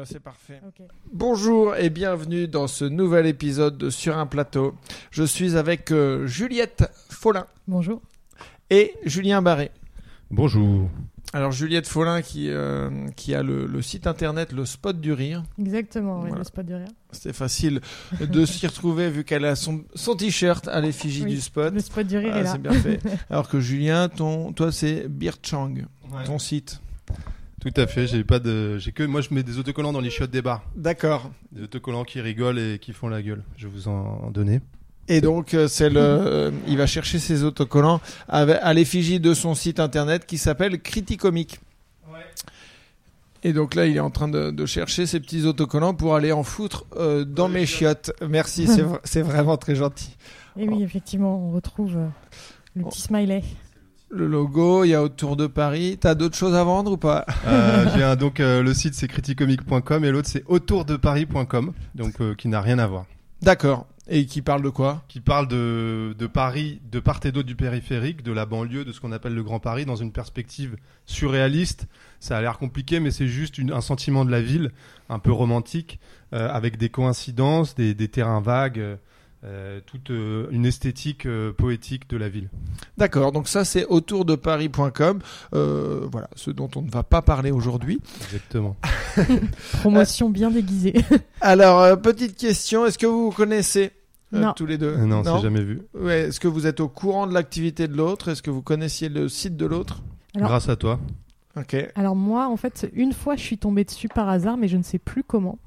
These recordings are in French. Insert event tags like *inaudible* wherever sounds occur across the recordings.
ben c'est parfait. Bonjour et bienvenue dans ce nouvel épisode de Sur un plateau. Je suis avec euh, Juliette Follin Bonjour. et Julien Barré. Bonjour. Alors Juliette Follin qui, euh, qui a le, le site internet Le Spot du Rire. Exactement, oui, Voilà. le spot de rire. C'était facile de s'y retrouver vu qu'elle a son, son t-shirt à l'effigie Oui, du spot. Le spot du rire Ah, est là. c'est bien fait. *laughs* Alors que Julien, ton, toi c'est Birchang, ton site. Tout à fait. J'ai pas de. J'ai que moi je mets des autocollants dans les chiottes des bars. D'accord. Des autocollants qui rigolent et qui font la gueule. Je vais vous en donner. Et donc, euh, c'est le, il va chercher ses autocollants à l'effigie de son site internet qui s'appelle Criticomic. Et donc là, il est en train de, de chercher ses petits autocollants pour aller en foutre euh, dans mes chiottes. Merci, c'est vra- *laughs* c'est vraiment très gentil. Et oui, effectivement, on retrouve euh, le petit smiley. Le logo, il y a autour de Paris. T'as d'autres choses à vendre ou pas Euh, j'ai un donc euh, le site c'est criticomic.com et l'autre c'est autourdeparis.com donc euh, qui n'a rien à voir. D'accord. Et qui parle de quoi? Qui parle de, de Paris, de part et d'autre du périphérique, de la banlieue, de ce qu'on appelle le Grand Paris, dans une perspective surréaliste. Ça a l'air compliqué, mais c'est juste une- un sentiment de la ville, un peu romantique, euh, avec des coïncidences, des, des terrains vagues, euh, toute euh, une esthétique euh, poétique de la ville. D'accord. Donc ça, c'est autourdeparis.com. Euh, voilà, ce dont on ne va pas parler aujourd'hui. Exactement. *laughs* Promotion bien déguisée. *laughs* Alors, euh, petite question. Est-ce que vous vous connaissez euh, Non. tous les deux? Non, c'est jamais vu. Ouais, Est-ce que vous êtes au courant de l'activité de l'autre? Est-ce que vous connaissiez le site de l'autre? Alors- Grâce à toi. Ok. Alors moi, en fait, une fois, je suis tombée dessus par hasard, mais je ne sais plus comment.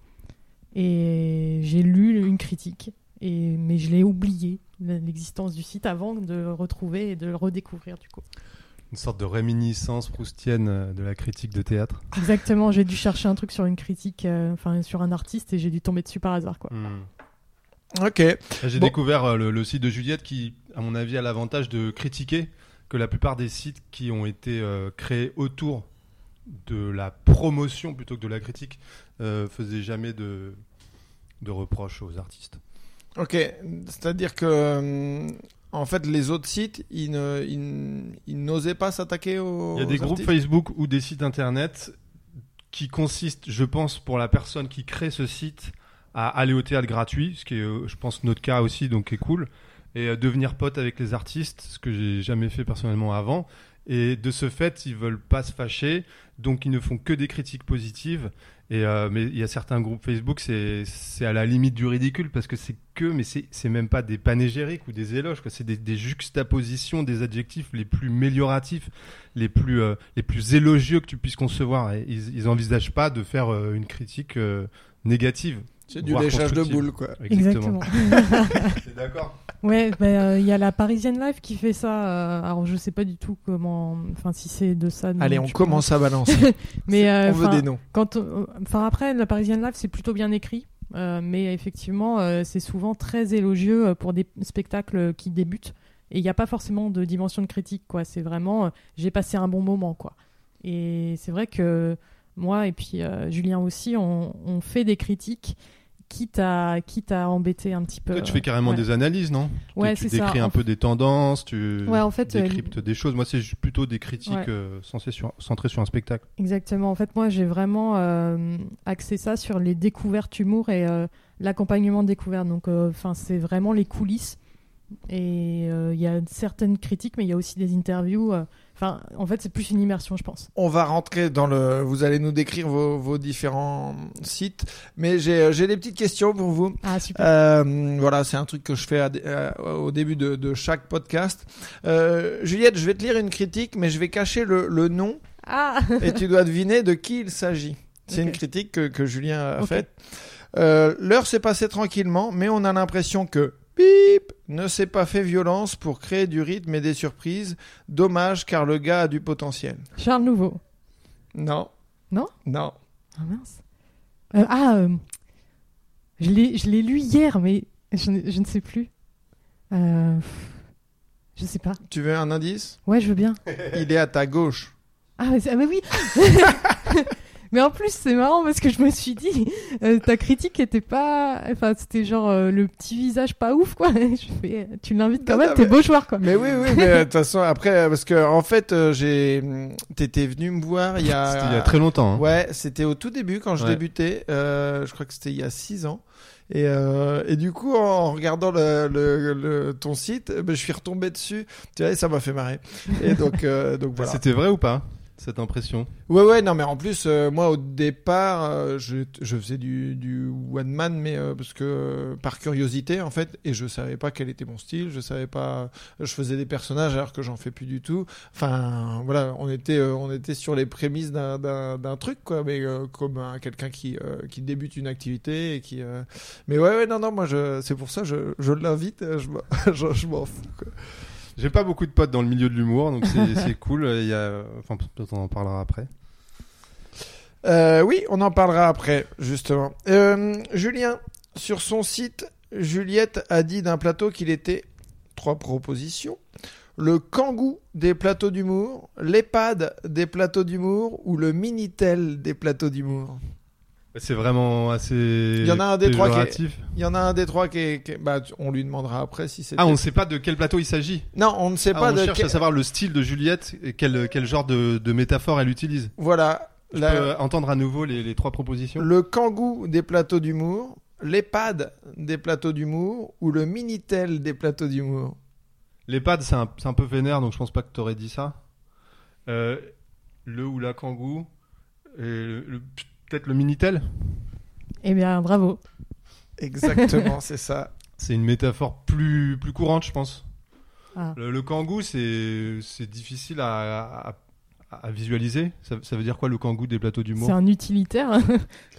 Et j'ai lu une critique, et... mais je l'ai oublié, l'existence du site, avant de le retrouver et de le redécouvrir, du coup. Une sorte de réminiscence proustienne euh, de la critique de théâtre. Exactement, j'ai dû chercher un truc sur une critique, euh, enfin sur un artiste, et j'ai dû tomber dessus par hasard, quoi. Ok. Là, J'ai Bon. découvert euh, le, le site de Juliette qui, à mon avis, a l'avantage de critiquer que la plupart des sites qui ont été euh, créés autour de la promotion plutôt que de la critique euh, faisaient jamais de, de reproches aux artistes. Ok. C'est-à-dire que, euh, en fait, les autres sites, ils ne- ils n- ils n'osaient pas s'attaquer aux. Il y a des groupes artistes Facebook ou des sites internet qui consistent, je pense, pour la personne qui crée ce site, à aller au théâtre gratuit, ce qui est, euh, je pense, notre cas aussi, donc qui est cool, et euh, devenir pote avec les artistes, ce que j'ai jamais fait personnellement avant. Et de ce fait, ils veulent pas se fâcher, donc ils ne font que des critiques positives. Et euh, mais il y a certains groupes Facebook, c'est à la limite du ridicule parce que c'est que, mais c'est même pas des panégyriques ou des éloges. C'est des, juxtapositions des adjectifs les plus mélioratifs, les plus euh, les plus élogieux que tu puisses concevoir. Et ils, ils envisagent pas de faire euh, une critique négative. C'est du léchage de boules, quoi. Exactement. *laughs* T'es d'accord Ouais, bah, euh, il y a la Parisienne Live qui fait ça. euh, alors je sais pas du tout comment, enfin si c'est de ça. dont Allez, on commence à balancer. *laughs* Mais euh, on veut des noms. quand, euh, enfin après la Parisienne Live c'est plutôt bien écrit, euh, mais effectivement euh, c'est souvent très élogieux pour des spectacles qui débutent et il n'y a pas forcément de dimension de critique quoi. C'est vraiment euh, j'ai passé un bon moment quoi. Et c'est vrai que moi et puis euh, Julien aussi on, on fait des critiques quitte à quitte à embêter un petit peu. Toi, tu fais carrément ouais. des analyses, non? Ouais, Tu c'est ça. décris un En peu des tendances, tu Ouais, en fait, euh, décryptes des choses. Moi, c'est plutôt des critiques Ouais. euh, censées sur- centrées sur un spectacle. Exactement. En fait, moi, j'ai vraiment euh, axé ça sur les découvertes humour et euh, l'accompagnement de découvertes. Donc, euh, enfin, c'est vraiment les coulisses. Et euh, il y a certaines critiques, mais il y a aussi des interviews. Euh, Enfin, en fait, c'est plus une immersion, je pense. On va rentrer dans le. Vous allez nous décrire vos, vos différents sites, mais j'ai j'ai des petites questions pour vous. Ah, super. Euh, voilà, c'est un truc que je fais à à- au début de, de chaque podcast. Euh, Juliette, je vais te lire une critique, mais je vais cacher le, le nom Ah et tu dois *laughs* deviner de qui il s'agit. C'est une critique que, que Julien a faite. Euh, L'heure s'est passée tranquillement, mais on a l'impression que Bip ne s'est pas fait violence pour créer du rythme et des surprises. Dommage car le gars a du potentiel. Charles Nouveau. Non. Non? Non. Ah mince. Euh, ah, euh, je l'ai lu hier, mais je, ne- je ne sais plus. Euh, je sais pas. Tu veux un indice? Ouais, je veux bien. Il est à ta gauche. Ah, mais, ah, mais oui *laughs* Mais en plus, c'est marrant parce que je me suis dit, euh, ta critique était pas. Enfin, c'était genre euh, le petit visage pas ouf, quoi. *laughs* Je fais, tu l'invites quand Non, même, t'es mais- beau joueur, quoi. Mais oui, oui, mais euh, de toute façon, après, parce que en fait, j'ai, t'étais venu me voir il y a, C'était il y a très longtemps. hein. Ouais, c'était au tout début quand je Ouais. débutais. Euh, je crois que c'était il y a 6 ans. Et, euh, et du coup, en regardant le, le, le- ton site, ben, je suis retombé dessus. Tu vois, et ça m'a fait marrer. Et donc, euh, donc voilà. C'était vrai ou pas? Cette impression Ouais, ouais, non, mais en plus, euh, moi, au départ, euh, je, faisais du, one man, mais euh, parce que par curiosité, en fait, et je savais pas quel était mon style, je savais pas, je faisais des personnages alors que j'en fais plus du tout. Enfin, voilà, on était, on était sur les prémices d'un, truc, quoi, mais comme quelqu'un qui, qui débute une activité et qui, mais ouais, ouais, non, non, moi, c'est pour ça, je, l'invite, *laughs* je, je m'en fous. Quoi. J'ai pas beaucoup de potes dans le milieu de l'humour, donc *laughs* c'est cool. Il y a... Enfin, peut-être on en parlera après. Euh, oui, on en parlera après, justement. Euh, Julien, sur son site, Juliette a dit d'un plateau qu'il était trois propositions. Le kangou des plateaux d'humour, l'EHPAD des plateaux d'humour ou le Minitel des plateaux d'humour? C'est vraiment assez. Il y en a un des trois qui est-. Il y en a un des trois qui est... qui est- bah, on lui demandera après si c'est... Ah, on ne sait pas de quel plateau il s'agit. Non, on ne sait Ah, pas on de... cherche quel- à savoir le style de Juliette et quel, quel genre de, de métaphore elle utilise. Voilà. Je La- peux entendre à nouveau les, les trois propositions Le kangou des plateaux d'humour, l'EHPAD des plateaux d'humour ou le Minitel des plateaux d'humour? L'EHPAD, c'est un, peu vénère, donc je pense pas que tu aurais dit ça. Euh, le ou la kangou. et le- le- Peut-être le Minitel? Eh bien, bravo. Exactement, *laughs* c'est ça. C'est une métaphore plus, plus courante, je pense. Ah. Le, le kangou, c'est c'est difficile à, à, à visualiser. Ça, ça veut dire quoi le kangou des plateaux d'humour? C'est un utilitaire. *laughs*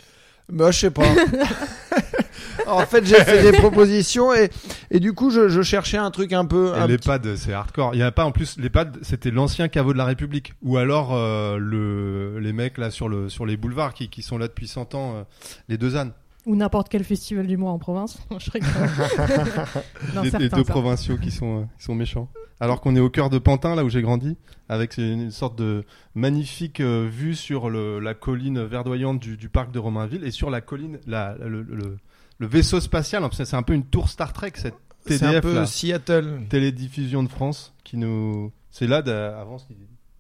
Bah, je sais pas. *laughs* en fait, j'ai fait des propositions et, et du coup, je, je cherchais un truc un peu. Et un petit- l'EHPAD, c'est hardcore. Il y a pas en plus l'EHPAD, c'était l'ancien caveau de la République, ou alors euh, le les mecs là sur le sur les boulevards qui, qui sont là depuis 100 ans, euh, les deux ânes, Ou n'importe quel festival d'humour en province. *laughs* je rigole. *laughs* Non, les, les deux provinciaux qui sont euh, qui sont méchants. Alors qu'on est au cœur de Pantin, là où j'ai grandi, avec une, une sorte de magnifique euh, vue sur le, la colline verdoyante du, du parc de Romainville et sur la colline, la, le, le, le vaisseau spatial. C'est c'est un peu une tour Star Trek cette C'est un TDF peu là. Seattle. télédiffusion de France qui nous. C'est là avant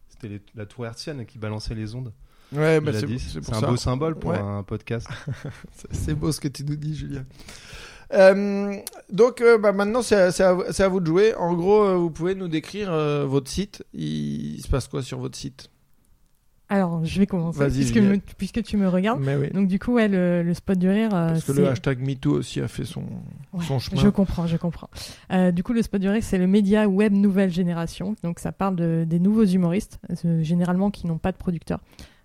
c'était la tour hertzienne qui balançait les ondes. Ouais, bah, a c'est un ça. beau symbole pour Ouais. un podcast. *laughs* C'est- beau ce que tu nous dis, Julien. Euh, donc, euh, bah, maintenant, c'est à, vous- c'est à vous de jouer. En gros, euh, vous pouvez nous décrire euh, votre site. Il, il se passe quoi sur votre site? Alors, je vais commencer. Puisque, Juliette. me- puisque tu me regardes. Mais oui. Donc, du coup, ouais, le, le spot du rire. euh, Parce que le hashtag MeToo aussi a fait son, Ouais, son chemin. Je comprends, je comprends. Euh, du coup, le spot du rire, c'est le média web nouvelle génération. Donc, ça parle de, des nouveaux humoristes, euh, généralement qui n'ont pas de producteur.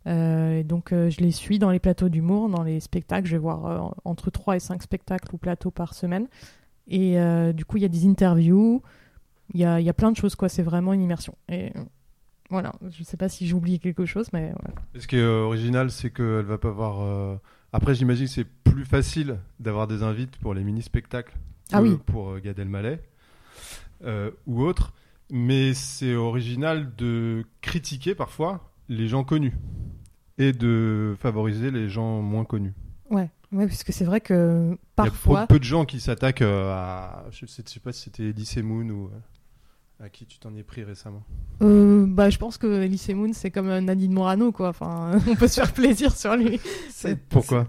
Euh, donc, euh, je les suis dans les plateaux d'humour, dans les spectacles. Je vais voir euh, entre 3 et 5 spectacles ou plateaux par semaine. Et du coup, il y a des interviews, il y a, y a plein de choses, quoi. C'est vraiment une immersion. Et voilà, je sais pas si j'ai oublié quelque chose, mais voilà. Et ce qui est original, c'est qu'elle va pas avoir. Après, j'imagine que c'est plus facile d'avoir des invites pour les mini-spectacles que Ah oui. pour Gad Elmaleh ou autres. Mais c'est original de critiquer parfois les gens connus et de favoriser les gens moins connus. Ouais, ouais parce que c'est vrai que Il y a parfois. peu, de gens qui s'attaquent euh, à. Je sais, je sais pas si c'était Elise Moon ou. euh, à qui tu t'en es pris récemment Euh, bah, je pense que Elise Moon, c'est comme Nadine Morano, quoi. Enfin, *laughs* on peut se faire plaisir sur lui. Pourquoi?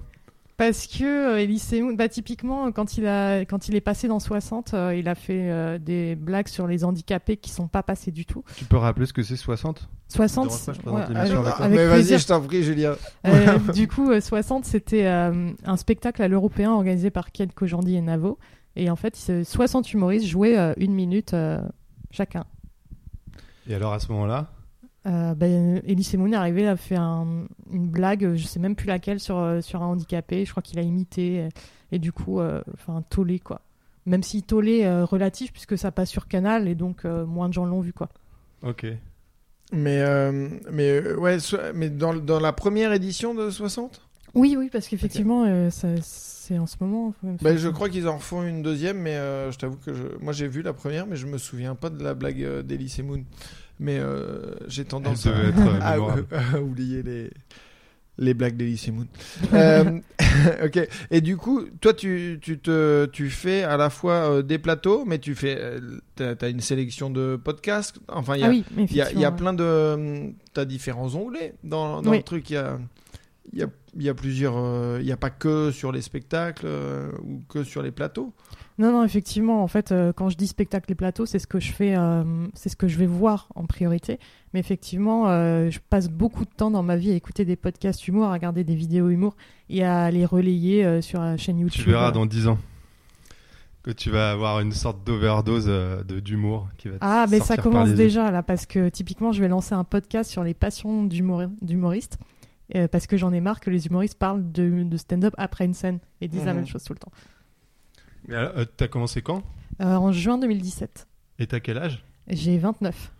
Parce que euh, Elise Moon, bah, typiquement, quand il, a, quand il est passé dans 60, euh, il a fait euh, des blagues sur les handicapés qui sont pas passés du tout. Tu peux rappeler ce que c'est 60 60, dérange pas, je ouais, avec- Mais vas-y, je t'en prie, Julien. Euh, *laughs* du coup, euh, 60, c'était euh, un spectacle à l'européen organisé par Ken Kojandi et Navo. Et en fait, ce- 60 humoristes jouaient euh, une minute euh, chacun. Et alors à ce moment-là? Euh, ben, Elise Moon est arrivé, a fait un- une blague, je sais même plus laquelle, sur, euh, sur un handicapé. Je crois qu'il a imité. Et du coup, euh, enfin, tollé, quoi. Même si tollé euh, relatif, puisque ça passe sur Canal et donc euh, moins de gens l'ont vu, quoi. Ok. Mais, euh, mais, ouais, so- mais dans, dans la première édition de 60 Oui, oui, parce qu'effectivement, euh, ça- c'est en ce moment. bah, Je crois qu'ils en refont une deuxième, mais euh, je t'avoue que je... moi j'ai vu la première, mais je me souviens pas de la blague euh, d'Elise Moon. Mais euh, j'ai tendance à, euh, *laughs* *laughs* à- oublier les, Les blagues d'Elysée Moon. *laughs* Euh, ok. Et du coup, toi, tu, tu, te, tu fais à la fois euh, des plateaux, mais tu fais. euh, t'as as une sélection de podcasts. Enfin, il y a, Ah oui, il y a, y plein de. T'as différents onglets dans, dans Oui. le truc. Il y a, il y a, il y a plusieurs. euh, Il n'y a pas que sur les spectacles euh, ou que sur les plateaux. Non, non, effectivement, en fait, euh, quand je dis spectacle et plateau, c'est ce que je fais, euh, c'est ce que je vais voir en priorité. Mais effectivement, euh, je passe beaucoup de temps dans ma vie à écouter des podcasts humour, à regarder des vidéos humour et à les relayer euh, sur la chaîne YouTube. Tu verras dans 10 ans que tu vas avoir une sorte d'overdose euh, de d'humour qui va te Ah, mais ça commence déjà là, parce que typiquement, je vais lancer un podcast sur les passions d'humor- d'humoristes. euh, parce que j'en ai marre que les humoristes parlent de, de stand-up après une scène et disent la Mhm. même chose tout le temps. Mais alors, euh, t'as commencé quand Euh, en juin 2017, Et t'as quel âge j'ai 29.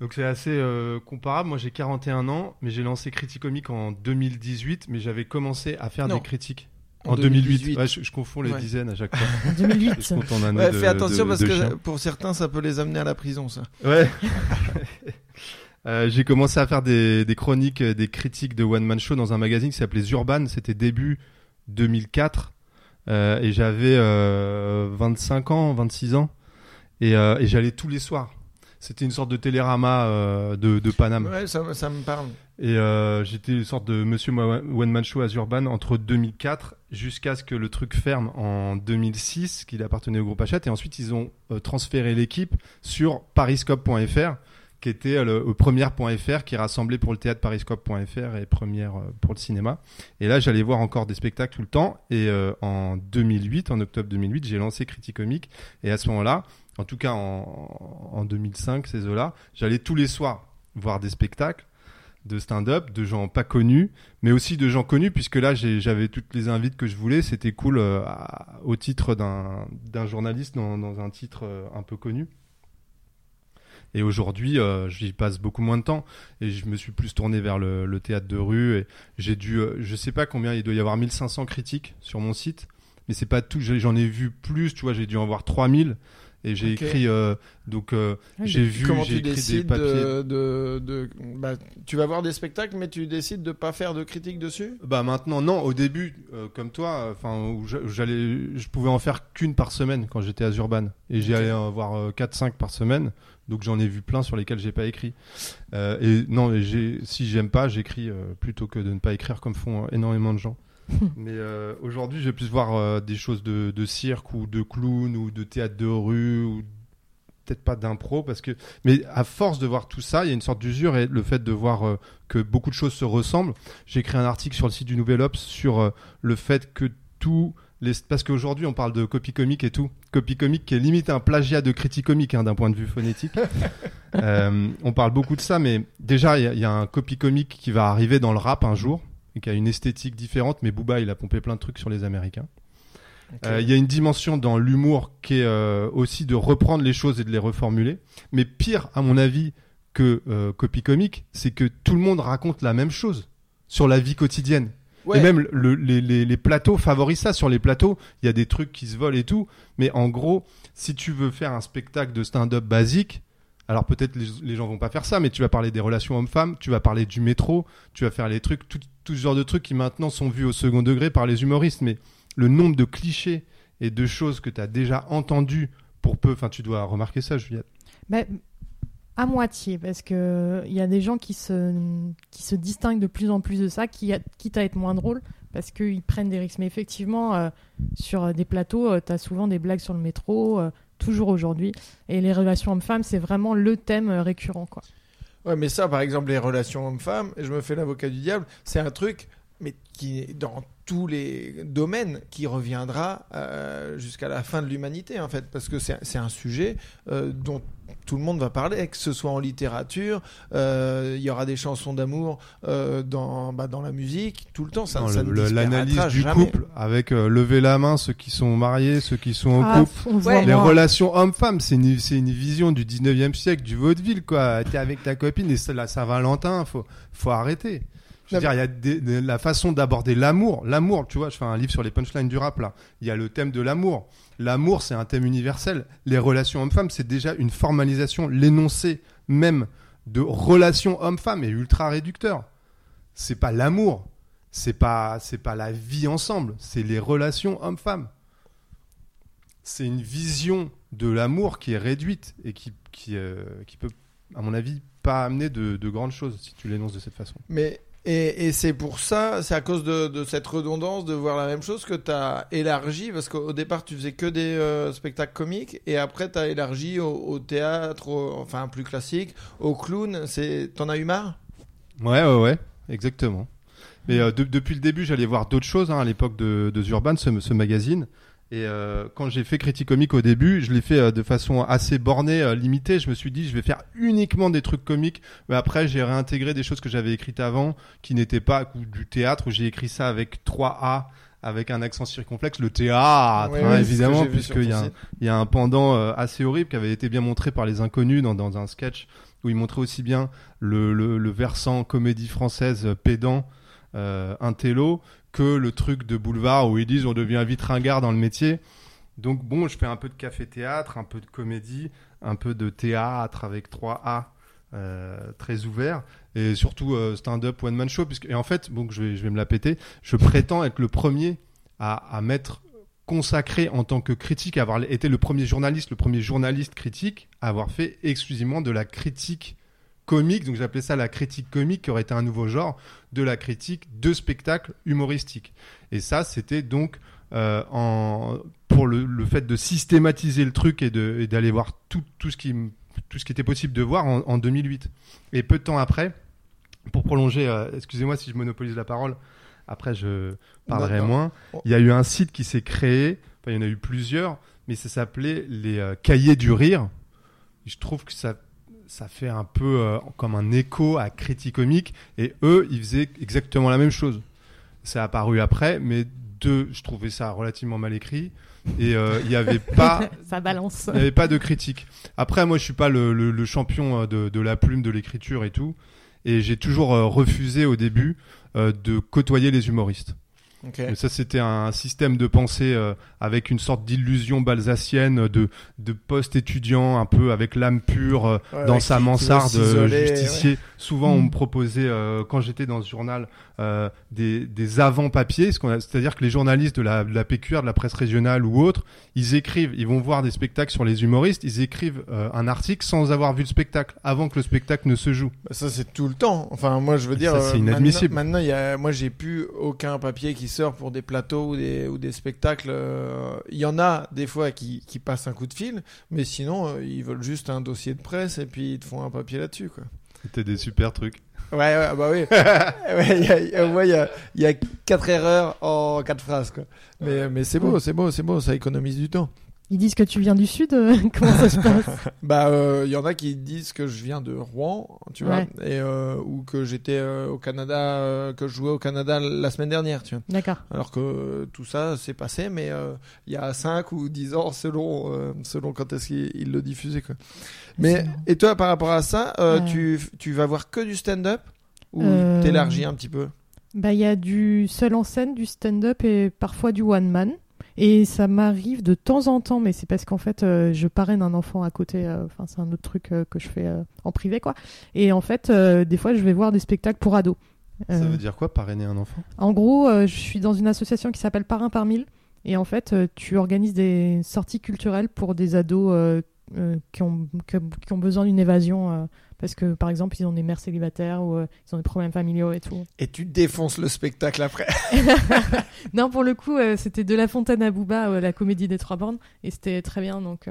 Donc c'est assez euh, comparable. Moi j'ai 41 ans, mais j'ai lancé Criticomique en 2018, mais j'avais commencé à faire Non. des critiques. En En, 2008. 2018. Ouais, je, je confonds les Ouais. dizaines à chaque fois. *laughs* En 2008. Je compte en années Ouais, de- fais attention de- parce de que chien. pour certains, ça peut les amener à la prison, ça. Ouais. *laughs* Euh, j'ai commencé à faire des, des chroniques, euh, des critiques de one man show dans un magazine qui s'appelait Urban. C'était début 2004 euh, et j'avais euh, 25 ans, 26 ans et, euh, et j'allais tous les soirs. C'était une sorte de télérama euh, de, de Paname. Ouais, ça, ça me parle. Et euh, j'étais une sorte de monsieur Mo- One Man Show à Urban entre 2004 jusqu'à ce que le truc ferme en 2006, qu'il appartenait au groupe Hachette. Et ensuite, ils ont euh, transféré l'équipe sur pariscope.fr, qui était euh, le, première.fr, qui rassemblait pour le théâtre pariscope.fr et première euh, pour le cinéma. Et là, j'allais voir encore des spectacles tout le temps. Et euh, en 2008, en octobre 2008, j'ai lancé Criticomique. Et à ce moment-là, en tout cas en, en 2005, ces eaux-là, j'allais tous les soirs voir des spectacles de stand-up, de gens pas connus, mais aussi de gens connus, puisque là j'avais toutes les invites que je voulais, c'était cool au titre d'un journaliste dans, un titre un peu connu. Et aujourd'hui, euh, j'y passe beaucoup moins de temps et je me suis plus tourné vers le, le théâtre de rue. Et j'ai dû, euh, je sais pas combien, il doit y avoir 1500 critiques sur mon site, mais c'est pas tout. J'en ai vu plus, tu vois, j'ai dû en voir 3000 et j'ai écrit. euh, donc euh, Oui, j'ai vu, Comment j'ai tu écrit des décides papiers. de, de, de- bah, tu vas voir des spectacles, mais tu décides de pas faire de critique dessus? Bah maintenant non, au début euh, comme toi, enfin j'allais, je pouvais en faire qu'une par semaine quand j'étais à Urban et j'y Ok. allais en voir 4-5 par semaine, donc j'en ai vu plein sur lesquels j'ai pas écrit. Euh, et non, et si j'aime pas, j'écris euh, plutôt que de ne pas écrire comme font euh, énormément de gens. *laughs* Mais euh, aujourd'hui, je vais plus voir des choses de, de cirque ou de clown ou de théâtre de rue ou peut-être pas d'impro parce que mais à force de voir tout ça il y a une sorte d'usure et le fait de voir que beaucoup de choses se ressemblent j'ai écrit un article sur le site du Nouvel Ops sur le fait que tous les parce qu'aujourd'hui on parle de copie comique et tout copie comique qui est limite un plagiat de critique comique hein, d'un point de vue phonétique *laughs* Euh, on parle beaucoup de ça mais déjà il y, a- il y a un copie comique qui va arriver dans le rap un jour et qui a une esthétique différente mais Booba il a pompé plein de trucs sur les Américains euh, Il y a une dimension dans l'humour qui est euh, aussi de reprendre les choses et de les reformuler. Mais pire, à mon avis, que copie comique, c'est que tout le monde raconte la même chose sur la vie quotidienne. Ouais. Et même le- les, les- les plateaux favorisent ça. Sur les plateaux, il y a des trucs qui se volent et tout. Mais en gros, si tu veux faire un spectacle de stand-up basique, alors peut-être les, les gens vont pas faire ça, mais tu vas parler des relations hommes-femmes, tu vas parler du métro, tu vas faire les trucs, tout, tout ce genre de trucs qui maintenant sont vus au second degré par les humoristes. Mais le nombre de clichés et de choses que tu as déjà entendues pour peu, enfin tu dois remarquer ça, Juliette. Mais à moitié, parce que il y a des gens qui se, qui se distinguent de plus en plus de ça, qui, quitte à être moins drôles, parce qu'ils prennent des risques. Mais effectivement, euh, sur des plateaux, tu as souvent des blagues sur le métro, euh, toujours aujourd'hui. Et les relations hommes-femmes, c'est vraiment le thème euh, récurrent. Quoi. Ouais, mais ça, par exemple, les relations hommes-femmes, je me fais l'avocat du diable, c'est un truc, mais qui est dans tous les domaines, qui reviendra euh, jusqu'à la fin de l'humanité, en fait, parce que c'est un sujet euh, dont tout le monde va parler, que ce soit en littérature, euh, il y aura des chansons d'amour euh, dans, bah, dans la musique, tout le temps, ça, ça L'analyse du jamais. couple avec euh, lever la main ceux qui sont mariés, ceux qui sont en Ah, couple. Ouais, Les relations hommes-femmes, c'est une, c'est une vision du 19e siècle, du vaudeville, quoi. T'es avec ta copine et c'est la Saint-Valentin, faut, faut arrêter. Je veux dire, il y a des- de- la façon d'aborder l'amour. L'amour, tu vois, je fais un livre sur les punchlines du rap, là. Il y a le thème de l'amour. L'amour, c'est un thème universel. Les relations hommes-femmes, c'est déjà une formalisation. L'énoncé même de relations hommes-femmes est ultra réducteur. C'est pas l'amour. c'est pas pas la vie ensemble, c'est les relations homme-femme. C'est une vision de l'amour qui est réduite et qui qui, euh, peut, à mon avis, pas amener de, de grandes choses si tu l'énonces de cette façon. Mais et, c'est pour ça, c'est à cause de, cette redondance de voir la même chose que tu as élargi, parce qu'au départ tu faisais que des euh, spectacles comiques, et après tu as élargi au, théâtre, enfin plus classique, au clown. T'en as eu marre? Ouais, ouais, ouais, exactement. Mais euh, de- depuis le début, j'allais voir d'autres choses hein, à l'époque de, de The Urban, ce, ce magazine. Et euh, quand j'ai fait Critique Comique au début, je l'ai fait euh, de façon assez bornée, euh, limitée. Je me suis dit, je vais faire uniquement des trucs comiques. Mais après, j'ai réintégré des choses que j'avais écrites avant, qui n'étaient pas du théâtre, où j'ai écrit ça avec 3 A, avec un accent circonflexe. Le théâtre, hein, évidemment, puisqu'il y un, y a un pendant assez horrible qui avait été bien montré par les inconnus dans, dans un sketch où ils montraient aussi bien le, le, le versant comédie française pédant, euh, intello, que le truc de boulevard où ils disent on devient vite ringard dans le métier. Donc bon, je fais un peu de café-théâtre, un peu de comédie, un peu de théâtre avec 3 A euh, très ouvert et surtout euh, stand-up one-man show. Puisque, et en fait, bon, je, vais, me la péter, je prétends être le premier à, m'être consacré en tant que critique, avoir été le premier journaliste, le premier journaliste critique à avoir fait exclusivement de la critique comique, donc j'appelais ça la critique comique, qui aurait été un nouveau genre, de la critique de spectacles humoristiques. Et ça, c'était donc euh, en, pour le, le fait de systématiser le truc et d'aller voir tout, tout, ce qui, tout ce qui était possible de voir en, en 2008. Et peu de temps après, pour prolonger, euh, excusez-moi si je monopolise la parole, après je parlerai moins, il y a eu un site qui s'est créé, enfin il y en a eu plusieurs, mais ça s'appelait les euh, Cahiers du Rire. Je trouve que ça, ça fait un peu euh, comme un écho à Criticomique, et eux, ils faisaient exactement la même chose. Ça a apparu après, mais deux, je trouvais ça relativement mal écrit, et euh, il n'y avait *laughs* pas Ça balance. il n'y avait pas de critique. Après, moi, je suis pas le, le- le champion euh, de, de la plume, de l'écriture et tout. Et j'ai toujours euh, refusé au début de côtoyer les humoristes. Ça, c'était un système de pensée euh, avec une sorte d'illusion balsacienne de, de post-étudiant, un peu avec l'âme pure, euh, Ouais, dans ouais, sa qui- mansarde euh, justicier. Souvent, on Mm. me proposait, euh, quand j'étais dans ce journal, euh, des, des avant-papiers, c'est-à-dire que les journalistes de la, de la PQR, de la presse régionale ou autre, ils écrivent, ils vont voir des spectacles sur les humoristes, ils écrivent euh, un article sans avoir vu le spectacle, avant que le spectacle ne se joue. Bah, ça c'est tout le temps. Enfin moi je veux Ça, dire. c'est euh, inadmissible. Maintenant, maintenant, il y a, moi j'ai plus aucun papier qui pour des plateaux ou des, ou des spectacles. euh, Il y en a des fois qui, qui passent un coup de fil, mais sinon euh, ils veulent juste un dossier de presse et puis ils te font un papier là-dessus quoi. C'était des super trucs. Ouais, ouais bah oui. Il *laughs* ouais, y a, y a quatre erreurs en quatre phrases quoi. Mais, mais c'est beau, c'est beau, c'est beau, ça économise du temps. Ils disent que tu viens du sud. euh, *laughs* Comment ça se passe? *laughs* Bah, euh, il y en a qui disent que je viens de Rouen, tu vois, Ouais. et euh, ou que j'étais euh, au Canada, euh, que je jouais au Canada la semaine dernière, tu vois. D'accord. Alors que euh, tout ça s'est passé, mais euh, il y a 5 ou 10 ans selon, euh, selon quand est-ce qu'il il le diffusait. Quoi. Mais, et toi, par rapport à ça, euh, tu, tu vas voir que du stand-up Ou Euh, t'élargis un petit peu? Bah, il y a du seul en scène, du stand-up et parfois du one man. Et ça m'arrive de temps en temps, mais c'est parce qu'en fait, euh, je parraine un enfant à côté. euh, Enfin, c'est un autre truc euh, que je fais en privé, quoi. Et en fait, des fois, je vais voir des spectacles pour ados. Ça veut dire quoi, parrainer un enfant? En gros, je suis dans une association qui s'appelle Parrain par mille. Et en fait, tu organises des sorties culturelles pour des ados qui, ont, qui ont besoin d'une évasion. Parce que, par exemple, ils ont des mères célibataires ou euh, ils ont des problèmes familiaux et tout. Et tu défonces le spectacle après. *laughs* *laughs* non, pour le coup, euh, c'était de La Fontaine à Booba, euh, la comédie des Trois Bornes. Et c'était très bien. Donc,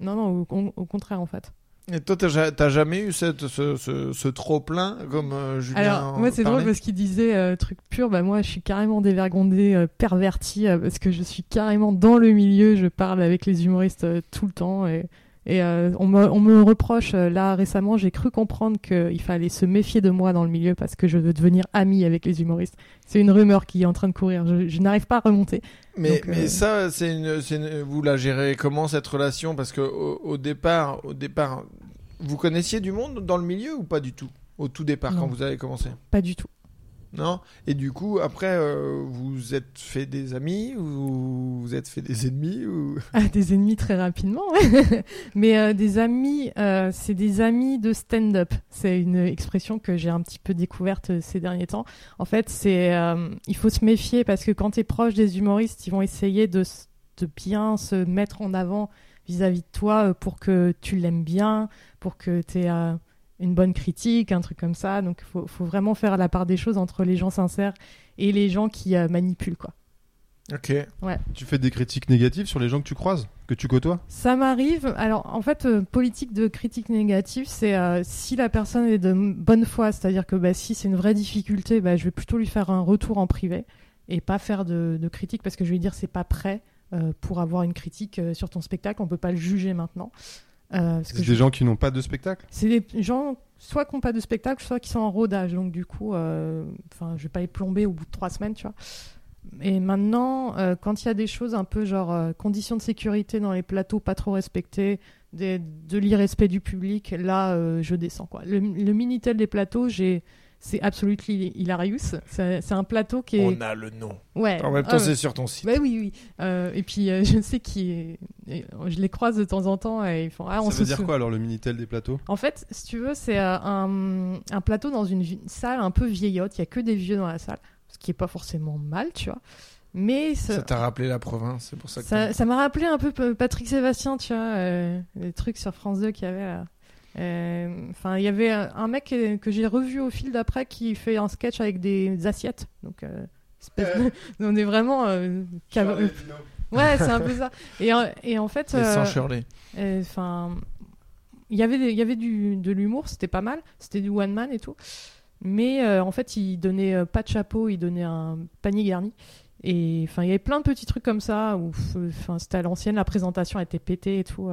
non, non, au, au contraire, en fait. Et toi, t'as ja- t'as jamais eu cette, ce, ce, ce trop-plein comme Julien Alors, moi, c'est drôle parce qu'il disait truc pur. Bah, moi, je suis carrément dévergondée, pervertie, euh, parce que je suis carrément dans le milieu. Je parle avec les humoristes tout le temps. Et, et euh, on, me, on me reproche, euh, là, récemment, j'ai cru comprendre qu'il fallait se méfier de moi dans le milieu parce que je veux devenir amie avec les humoristes. C'est une rumeur qui est en train de courir. Je, je n'arrive pas à remonter. Mais, Donc, mais euh, ça, c'est une, c'est une- vous la gérez comment cette relation? Parce que au, au départ, au départ, vous connaissiez du monde dans le milieu ou pas du tout? Au tout départ, Non. quand vous avez commencé? Pas du tout. Non Et du coup, après, euh, vous êtes fait des amis ou vous êtes fait des ennemis ou... *laughs* Ah, des ennemis très rapidement. *laughs* Mais euh, des amis, euh, c'est des amis de stand-up. C'est une expression que j'ai un petit peu découverte ces derniers temps. En fait, c'est il faut se méfier parce que quand tu es proche des humoristes, ils vont essayer de, de bien se mettre en avant vis-à-vis de toi pour que tu l'aimes bien, pour que tu aies une bonne critique, un truc comme ça. Donc, il faut, vraiment faire la part des choses entre les gens sincères et les gens qui euh, manipulent, quoi. Ok. Ouais. Tu fais des critiques négatives sur les gens que tu croises, que tu côtoies? Ça m'arrive. Alors, en fait, euh, politique de critique négative, c'est euh, si la personne est de bonne foi, c'est-à-dire que bah, si c'est une vraie difficulté, bah, je vais plutôt lui faire un retour en privé et pas faire de, de critique parce que je vais lui dire c'est pas prêt pour avoir une critique sur ton spectacle. On peut pas le juger maintenant. Euh, c'est des gens qui n'ont pas de spectacle? C'est des gens soit qui n'ont pas de spectacle, soit qui sont en rodage. Donc du coup, euh, enfin, je vais pas les plomber au bout de trois semaines, tu vois. Et maintenant, euh, quand il y a des choses un peu genre conditions de sécurité dans les plateaux pas trop respectées, de l'irrespect du public, là, je descends quoi. Le, le minitel des plateaux, j'ai c'est Absolutely Hilarious. C'est un plateau qui est. On a le nom. Ouais. En même temps, c'est sur ton site. Bah oui, oui. Euh, et puis, euh, je sais qui Je les croise de temps en temps et ils font. Ah, on Ça veut dire quoi alors le Minitel des plateaux? En fait, si tu veux, c'est euh, un, un, plateau dans une salle un peu vieillotte. Il y a que des vieux dans la salle, ce qui est pas forcément mal, tu vois. Mais ça t'a rappelé la province, c'est pour ça que. Ça m'a rappelé un peu Patrick Sébastien, tu vois, les trucs sur France 2 qu'il y avait là. Euh, enfin, il y avait un mec que, j'ai revu au fil d'après qui fait un sketch avec des assiettes. Donc, euh, euh. *laughs* on est vraiment. ouais, c'est un peu *laughs* ça. Et, et en fait. sans Shirley. Enfin, il y avait, il y avait du, de l'humour, c'était pas mal. C'était du one man et tout. Mais en fait, il donnait pas de chapeau, il donnait un panier garni. Et enfin, il y avait plein de petits trucs comme ça où, enfin, c'était à l'ancienne, la présentation était pétée et tout.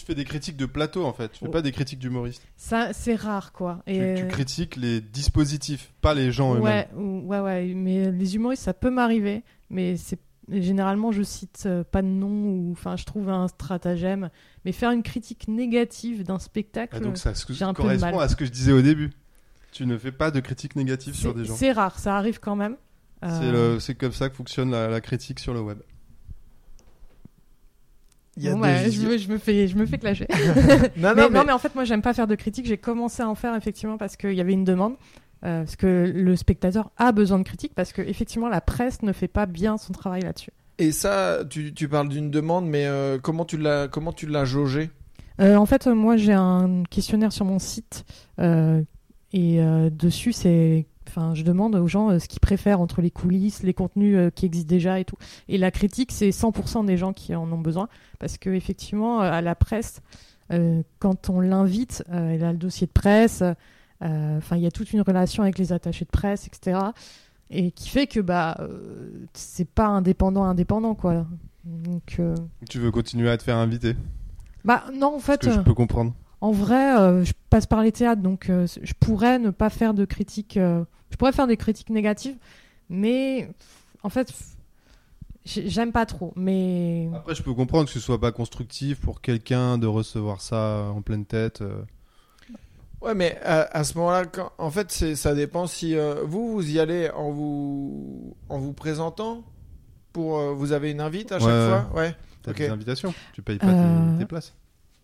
Tu fais des critiques de plateau en fait, tu fais oh. pas des critiques d'humoristes. Ça, c'est rare quoi. Et tu, critiques les dispositifs, pas les gens eux-mêmes. Ouais, ouais, ouais. Mais les humoristes, ça peut m'arriver, mais c'est généralement je cite euh, pas de nom ou enfin je trouve un stratagème. Mais faire une critique négative d'un spectacle, ah, donc ça correspond à ce que je disais au début. Tu ne fais pas de critique négative sur des gens. C'est rare, ça arrive quand même. Euh, c'est comme ça que fonctionne la critique sur le web je, me, fais, je me fais clasher. *laughs* *laughs* non, mais, non, mais... en fait, moi, j'aime pas faire de critiques. J'ai commencé à en faire effectivement parce qu'il y avait une demande. Euh, parce que le spectateur a besoin de critiques parce que effectivement la presse ne fait pas bien son travail là-dessus. Et ça, tu, tu parles d'une demande, mais euh, comment tu l'as comment tu l'as jaugé euh, En fait, moi j'ai un questionnaire sur mon site et dessus c'est Enfin, je demande aux gens euh, ce qu'ils préfèrent entre les coulisses, les contenus euh, qui existent déjà et tout. Et la critique, c'est 100% des gens qui en ont besoin. Parce que effectivement, euh, à la presse, quand on l'invite, il a le dossier de presse. Enfin, il y a toute une relation avec les attachés de presse, etc. Et qui fait que bah, c'est pas indépendant, indépendant, quoi. Donc, Tu veux continuer à te faire inviter? Bah non, en fait. Que je peux comprendre. En vrai, je passe par les théâtres, donc je pourrais ne pas faire de critique je pourrais faire des critiques négatives, mais en fait, j'aime pas trop. Mais après, je peux comprendre que ce soit pas constructif pour quelqu'un de recevoir ça en pleine tête. Euh. Ouais, mais à, ce moment-là, en fait, ça dépend si euh, vous vous y allez en vous en vous présentant pour euh, vous avez une invite à chaque fois, ouais. T'as des invitations, tu payes pas tes places.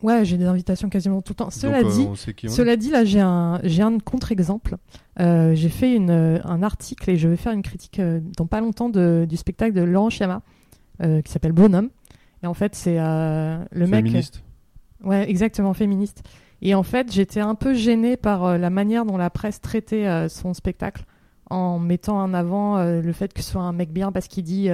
Ouais, j'ai des invitations quasiment tout le temps. Cela euh, dit, cela dit, là, j'ai un, j'ai un contre-exemple. Euh, j'ai fait une, euh, un article et je vais faire une critique dans pas longtemps de, du spectacle de Laurent Chiama qui s'appelle Bonhomme. Et en fait, c'est le mec. Féministe. Ouais, exactement, féministe. Et en fait, j'étais un peu gênée par la manière dont la presse traitait son spectacle en mettant en avant le fait que ce soit un mec bien parce qu'il dit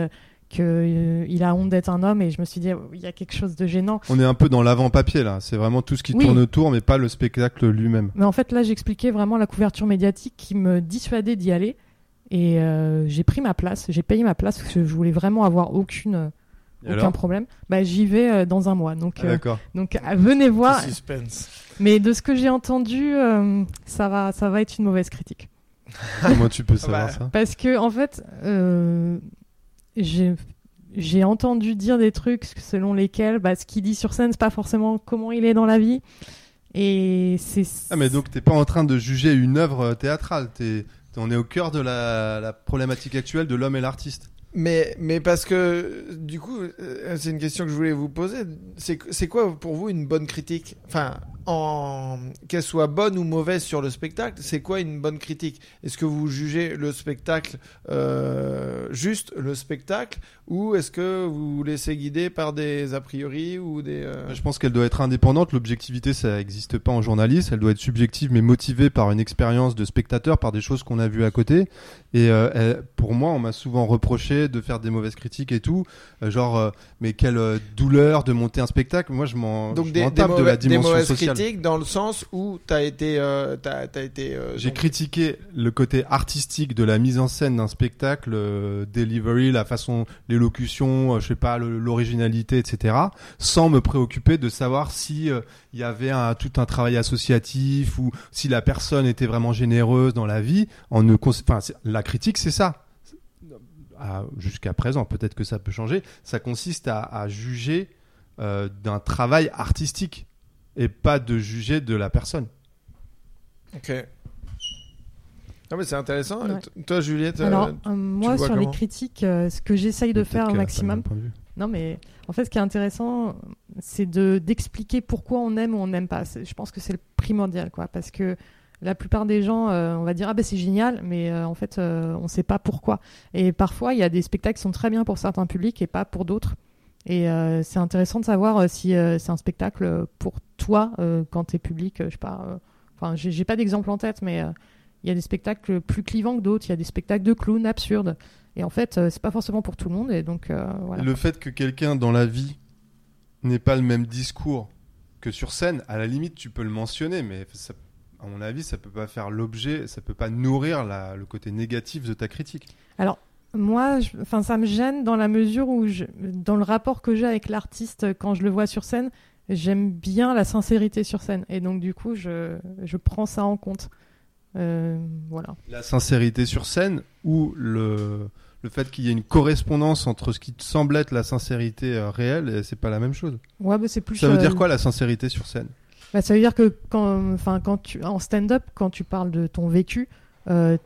qu'il euh, a honte d'être un homme et je me suis dit il y a quelque chose de gênant. On est un peu dans l'avant-papier là, c'est vraiment tout ce qui tourne autour mais pas le spectacle lui-même. Mais en fait là j'expliquais vraiment la couverture médiatique qui me dissuadait d'y aller et euh, j'ai pris ma place, j'ai payé ma place parce que je voulais vraiment avoir aucune aucun problème. Bah j'y vais euh, dans un mois donc ah, donc venez voir. Suspense. Mais de ce que j'ai entendu ça va ça va être une mauvaise critique. Comment tu peux savoir ça? Parce que en fait j'ai entendu dire des trucs selon lesquels bah, ce qu'il dit sur scène, c'est pas forcément comment il est dans la vie. Et c'est. Ah, mais donc t'es pas en train de juger une œuvre théâtrale, t'es On est au cœur de la problématique actuelle de l'homme et l'artiste. Mais, mais parce que, du coup, euh, c'est une question que je voulais vous poser. C'est quoi pour vous une bonne critique? Enfin, en qu'elle soit bonne ou mauvaise sur le spectacle, c'est quoi une bonne critique? Est-ce que vous jugez le spectacle euh, juste le spectacle ou est-ce que vous vous laissez guider par des a priori ou des euh, Je pense qu'elle doit être indépendante. L'objectivité, ça n'existe pas en journaliste. Elle doit être subjective, mais motivée par une expérience de spectateur, par des choses qu'on a vues à côté. Et pour moi, on m'a souvent reproché de faire des mauvaises critiques et tout. Euh, genre, euh, mais quelle euh, douleur de monter un spectacle. Moi, je m'en Donc je des, des, tape de la des dimension mauvaises sociale. critiques dans le sens où t'as été, euh, t'as, t'as été. euh, J'ai donc- critiqué le côté artistique de la mise en scène d'un spectacle, euh, delivery, la façon, l'élocution, euh, je sais pas, l'originalité, etc. Sans me préoccuper de savoir si euh, il y avait un, tout un travail associatif ou si la personne était vraiment généreuse dans la vie. En ne, enfin, la critique, c'est ça. À- Jusqu'à présent, peut-être que ça peut changer. Ça consiste à, à juger euh, d'un travail artistique et pas de juger de la personne. Ok. Non mais c'est intéressant. Ouais. T- Toi, Juliette. euh, Alors, euh, moi, sur les critiques, euh, ce que j'essaye de Peut-être faire au maximum. Non, mais en fait, ce qui est intéressant, c'est de d'expliquer pourquoi on aime ou on n'aime pas. C'est- Je pense que c'est le primordial, quoi, parce que la plupart des gens, euh, on va dire ah ben c'est génial, mais euh, en fait, euh, on ne sait pas pourquoi. Et parfois, il y a des spectacles qui sont très bien pour certains publics et pas pour d'autres. Et c'est intéressant de savoir si c'est un spectacle pour toi quand tu es public. je sais pas. Enfin, j'ai pas d'exemple en tête, mais il y a des spectacles plus clivants que d'autres. Il y a des spectacles de clowns absurdes. Et en fait, c'est pas forcément pour tout le monde. Et donc. Le fait que quelqu'un dans la vie n'ait pas le même discours que sur scène, à la limite, tu peux le mentionner, mais ça- à mon avis, ça peut pas faire l'objet, ça peut pas nourrir la- le côté négatif de ta critique. Moi, je- enfin, ça me gêne dans la mesure où, je- dans le rapport que j'ai avec l'artiste quand je le vois sur scène, j'aime bien la sincérité sur scène. Et donc, du coup, je, je prends ça en compte. Euh, voilà. La sincérité sur scène ou le, le fait qu'il y ait une correspondance entre ce qui te semble être la sincérité euh, réelle, c'est pas la même chose? Ouais, bah, c'est plus. Ça veut euh, dire quoi la sincérité sur scène? Bah, Ça veut dire que quand, enfin, quand tu, en stand-up, quand tu parles de ton vécu, euh,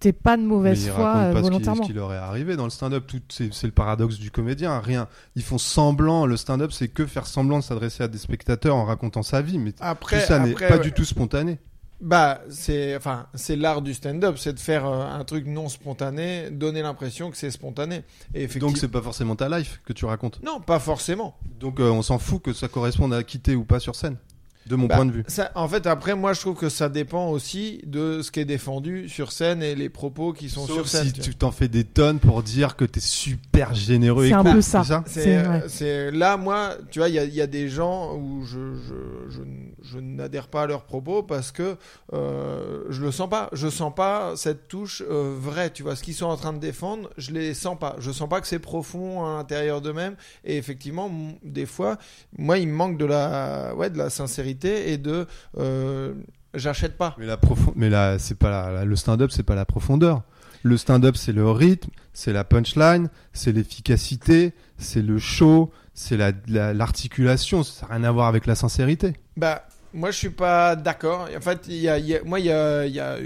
t'es pas de mauvaise foi euh, pas ce qui, volontairement. ce qui leur est arrivé dans le stand-up. Tout, c'est, le paradoxe du comédien. Rien. Ils font semblant. Le stand-up, c'est que faire semblant de s'adresser à des spectateurs en racontant sa vie, mais Après, tout ça n'est pas ouais. du tout spontané. Bah, c'est enfin, c'est l'art du stand-up, c'est de faire euh, un truc non spontané, donner l'impression que c'est spontané. Et effectivement, Donc c'est pas forcément ta life que tu racontes. non, pas forcément. Donc euh, on s'en fout que ça corresponde à quitter ou pas sur scène, de mon Bah, point de vue. Ça, en fait, après, moi, je trouve que ça dépend aussi de ce qui est défendu sur scène et les propos qui sont Sauf sur scène. si tu t'en fais des tonnes pour dire que t'es super généreux et C'est un peu ça. c'est C'est, là, moi, tu vois, il y a, il y a des gens où je, je, je, je n'adhère pas à leurs propos parce que euh, je le sens pas. Je sens pas cette touche euh, vraie. Tu vois, ce qu'ils sont en train de défendre, je les sens pas. Je sens pas que c'est profond à l'intérieur d'eux-mêmes. Et effectivement, des fois, moi, il me manque de la, ouais, de la sincérité et de, euh, j'achète pas. Mais la profond... mais là, c'est pas la- la- le stand-up, c'est pas la profondeur. Le stand-up, c'est le rythme, c'est la punchline, c'est l'efficacité, c'est le show, c'est la- la- l'articulation. ça n'a rien à voir avec la sincérité. Bah, moi, je suis pas d'accord. En fait, y a, y a- moi, il y a, y a,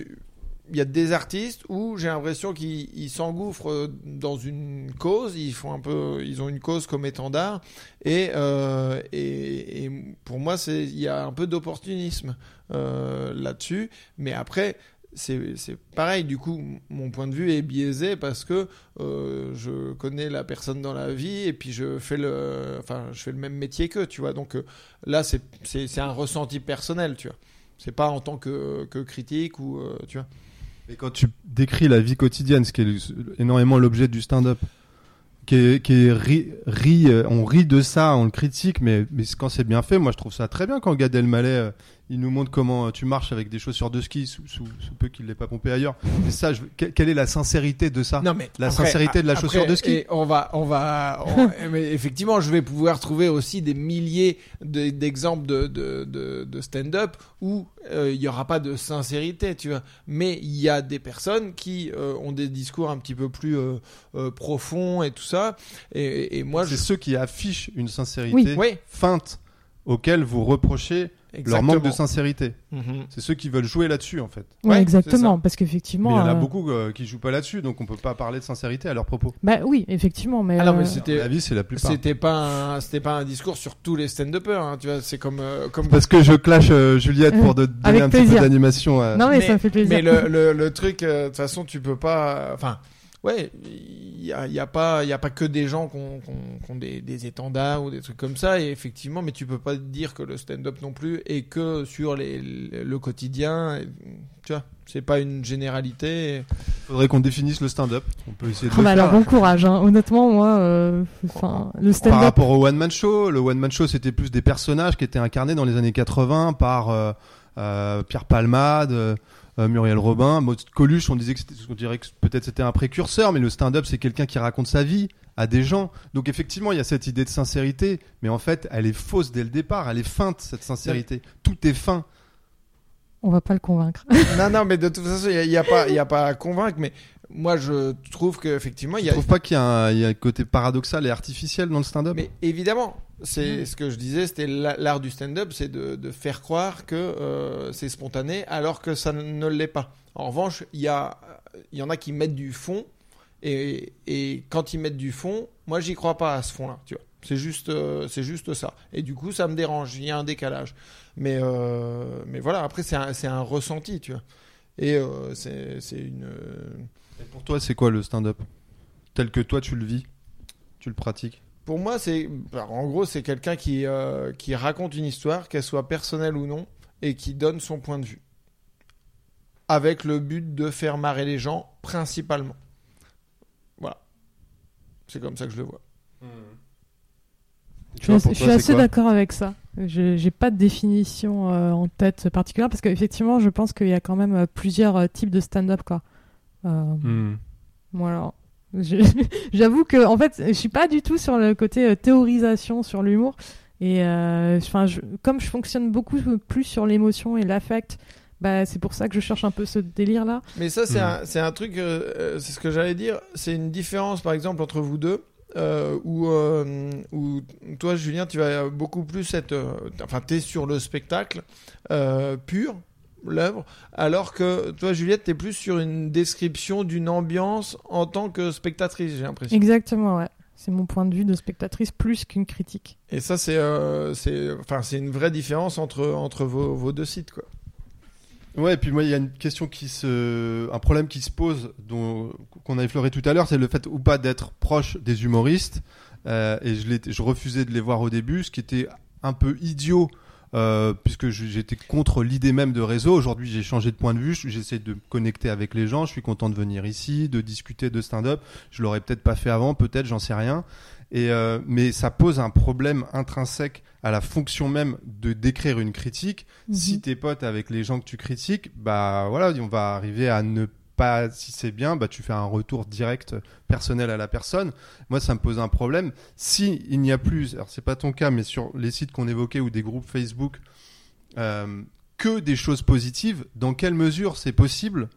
il y a des artistes où j'ai l'impression qu'ils ils s'engouffrent dans une cause. Ils font un peu, ils ont une cause comme étendard. Et, euh, et, pour moi, il y a un peu d'opportunisme euh, là-dessus. Mais après. C'est pareil, du coup, mon point de vue est biaisé parce que euh, je connais la personne dans la vie et puis je fais le, enfin, je fais le même métier qu'eux, tu vois. Donc, euh, là c'est un ressenti personnel tu vois c'est pas en tant que, que critique ou euh, tu vois Et quand tu décris la vie quotidienne, ce qui est énormément l'objet du stand-up, euh, on rit de ça, on le critique, mais, mais quand c'est bien fait, moi je trouve ça très bien quand Gad Elmaleh euh, il nous montre comment euh, tu marches avec des chaussures de ski sous, sous, sous peu qu'il l'ait pas pompé ailleurs. Mais ça, je, quelle est la sincérité de ça? Non mais La sincérité de la chaussure de ski? et on va on va on- *laughs* mais effectivement je vais pouvoir trouver aussi des milliers de- d'exemples de, de, de, de stand-up où euh, il y aura pas de sincérité tu vois. Mais il y a des personnes qui euh, ont des discours un petit peu plus euh, profonds et tout ça. Et, et moi C'est je ceux qui affichent une sincérité oui. feinte auxquels vous reprochez leur manque de sincérité. Mhm. C'est ceux qui veulent jouer là-dessus, en fait. Ouais, Ouais, c'est exactement, parce qu'effectivement. Il y en a euh, beaucoup euh, qui jouent pas là-dessus, donc on peut pas parler de sincérité à leurs propos. Bah oui, effectivement, mais. Ah non, mais euh, c'était- À mon avis, c'est la plupart. C'était pas un, c'était pas un discours sur tous les stand-uppers, hein, tu vois. C'est comme, euh, comme. Parce que je clash euh, Juliette pour te donner Avec un petit peu d'animation. euh. Non, mais, Mais- ça me fait plaisir. Mais le, le, le truc, euh, de toute façon, tu peux pas. Enfin, ouais, il y a, il y a pas, il y a pas que des gens qui ont, qui ont- qui ont des, des étendards ou des trucs comme ça. Et effectivement, mais tu peux pas dire que le stand-up non plus et que sur les, le quotidien. et- tu vois, c'est pas une généralité. Faudrait qu'on définisse le stand-up. On peut essayer de le bah faire. alors bon courage, hein. honnêtement moi, euh, enfin le Par stand-up. rapport au one man show, le one man show c'était plus des personnages qui étaient incarnés dans les années 80 par euh, euh, Pierre Palmade, Muriel Robin, Maud Coluche. On disait que c'était- on dirait que peut-être c'était un précurseur, mais le stand-up c'est quelqu'un qui raconte sa vie à des gens. Donc effectivement il y a cette idée de sincérité, mais en fait elle est fausse dès le départ, elle est feinte cette sincérité. Tout est fin. On va pas le convaincre. non, non, mais de toute façon, il n'y a, pas, il y a pas à convaincre. Mais moi, je trouve qu'effectivement, il Je y a. trouve pas qu'il y, a un- il y a un côté paradoxal et artificiel dans le stand-up? Mais évidemment, c'est Mm. ce que je disais, c'était la- l'art du stand-up, c'est de, de faire croire que euh, c'est spontané alors que ça ne l'est pas. En revanche, il y, a- il y en a qui mettent du fond et, et quand ils mettent du fond, moi j'y crois pas à ce fond-là, tu vois. C'est juste, euh, c'est juste ça. Et du coup, ça me dérange, il y a un décalage. Mais, euh, mais voilà, après, c'est un, c'est un ressenti, tu vois. Et euh, c'est c'est une. Et pour toi c'est quoi le stand-up Tel que toi tu le vis, tu le pratiques? Pour moi, c'est en gros, c'est quelqu'un qui, euh, qui raconte une histoire, qu'elle soit personnelle ou non, et qui donne son point de vue. Avec le but de faire marrer les gens, principalement. Voilà. C'est comme ça que je le vois. Je Tu vois, suis, pour je toi, suis assez d'accord avec ça. Je j'ai pas de définition euh, en tête particulière parce qu'effectivement, je pense qu'il y a quand même euh, plusieurs types de stand-up quoi. Je- *laughs* J'avoue que en fait, je suis pas du tout sur le côté euh, théorisation sur l'humour. Et euh, enfin, je- comme je fonctionne beaucoup plus sur l'émotion et l'affect, bah, c'est pour ça que je cherche un peu ce délire-là. Mais ça, c'est Hmm. un, c'est un truc, euh, c'est ce que j'allais dire. C'est une différence, par exemple, entre vous deux, euh, où, euh, où toi, Julien, tu vas beaucoup plus être. euh, enfin, t'es sur le spectacle euh, pur, l'œuvre, alors que toi, Juliette, t'es plus sur une description d'une ambiance en tant que spectatrice, j'ai l'impression. Exactement, ouais. C'est mon point de vue de spectatrice plus qu'une critique. Et ça, c'est, euh, c'est, enfin, c'est une vraie différence entre entre vos, vos deux sites, quoi. Ouais, et puis moi, il y a une question qui se. Un problème qui se pose, dont... qu'on a effleuré tout à l'heure, c'est le fait ou pas d'être proche des humoristes. Euh, et je, je refusais de les voir au début, ce qui était un peu idiot. Euh, puisque j'étais contre l'idée même de réseau. Aujourd'hui, j'ai changé de point de vue. je- J'essaie de me connecter avec les gens. Je suis content de venir ici, de discuter de stand-up. Je l'aurais peut-être pas fait avant, peut-être, j'en sais rien. Et euh, mais ça pose un problème intrinsèque à la fonction même de d'écrire une critique. Si Mhm. t'es pote avec les gens que tu critiques, bah voilà, on va arriver à ne pas, si c'est bien, bah tu fais un retour direct personnel à la personne. Moi, ça me pose un problème. Si il n'y a plus, alors c'est pas ton cas, mais sur les sites qu'on évoquait ou des groupes Facebook, euh, que des choses positives, dans quelle mesure c'est possible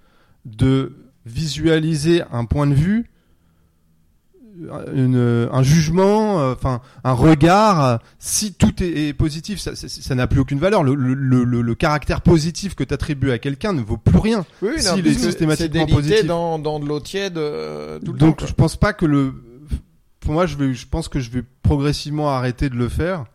de visualiser un point de vue une- un jugement, euh, enfin un regard. euh, si tout est, est positif, ça n'a plus aucune valeur. Le, le- le- le- le caractère positif que tu attribues à quelqu'un ne vaut plus rien. Oui, Si, non, il est systématiquement délité positif. dans, dans de l'eau tiède euh, tout le Donc temps. je pense pas que le. Pour moi, je vais, je pense que je vais progressivement arrêter de le faire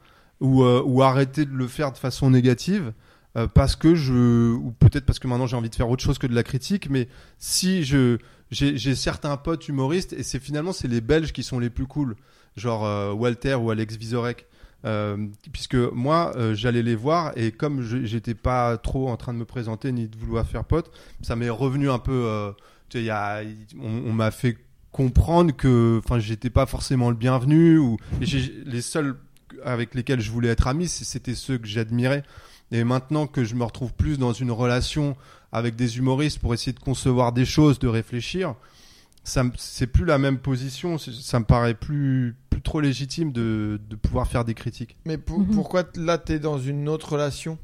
ou euh, ou arrêter de le faire de façon négative. Euh, parce que je ou peut-être parce que maintenant j'ai envie de faire autre chose que de la critique mais si je j'ai certains potes humoristes et c'est finalement c'est les Belges qui sont les plus cool. Genre euh, Walter ou Alex Vizorek. Euh, puisque moi j'allais les voir et comme j'étais pas trop en train de me présenter ni de vouloir faire pote ça m'est revenu un peu euh, y a, on, on m'a fait comprendre que enfin j'étais pas forcément le bienvenu ou les seuls avec lesquels je voulais être ami c'était ceux que j'admirais et maintenant que je me retrouve plus dans une relation avec des humoristes pour essayer de concevoir des choses de réfléchir ça me- c'est plus la même position. Ça me paraît plus plus trop légitime de, de pouvoir faire des critiques. Mais pour- Mhm. pourquoi là t'es dans une autre relation?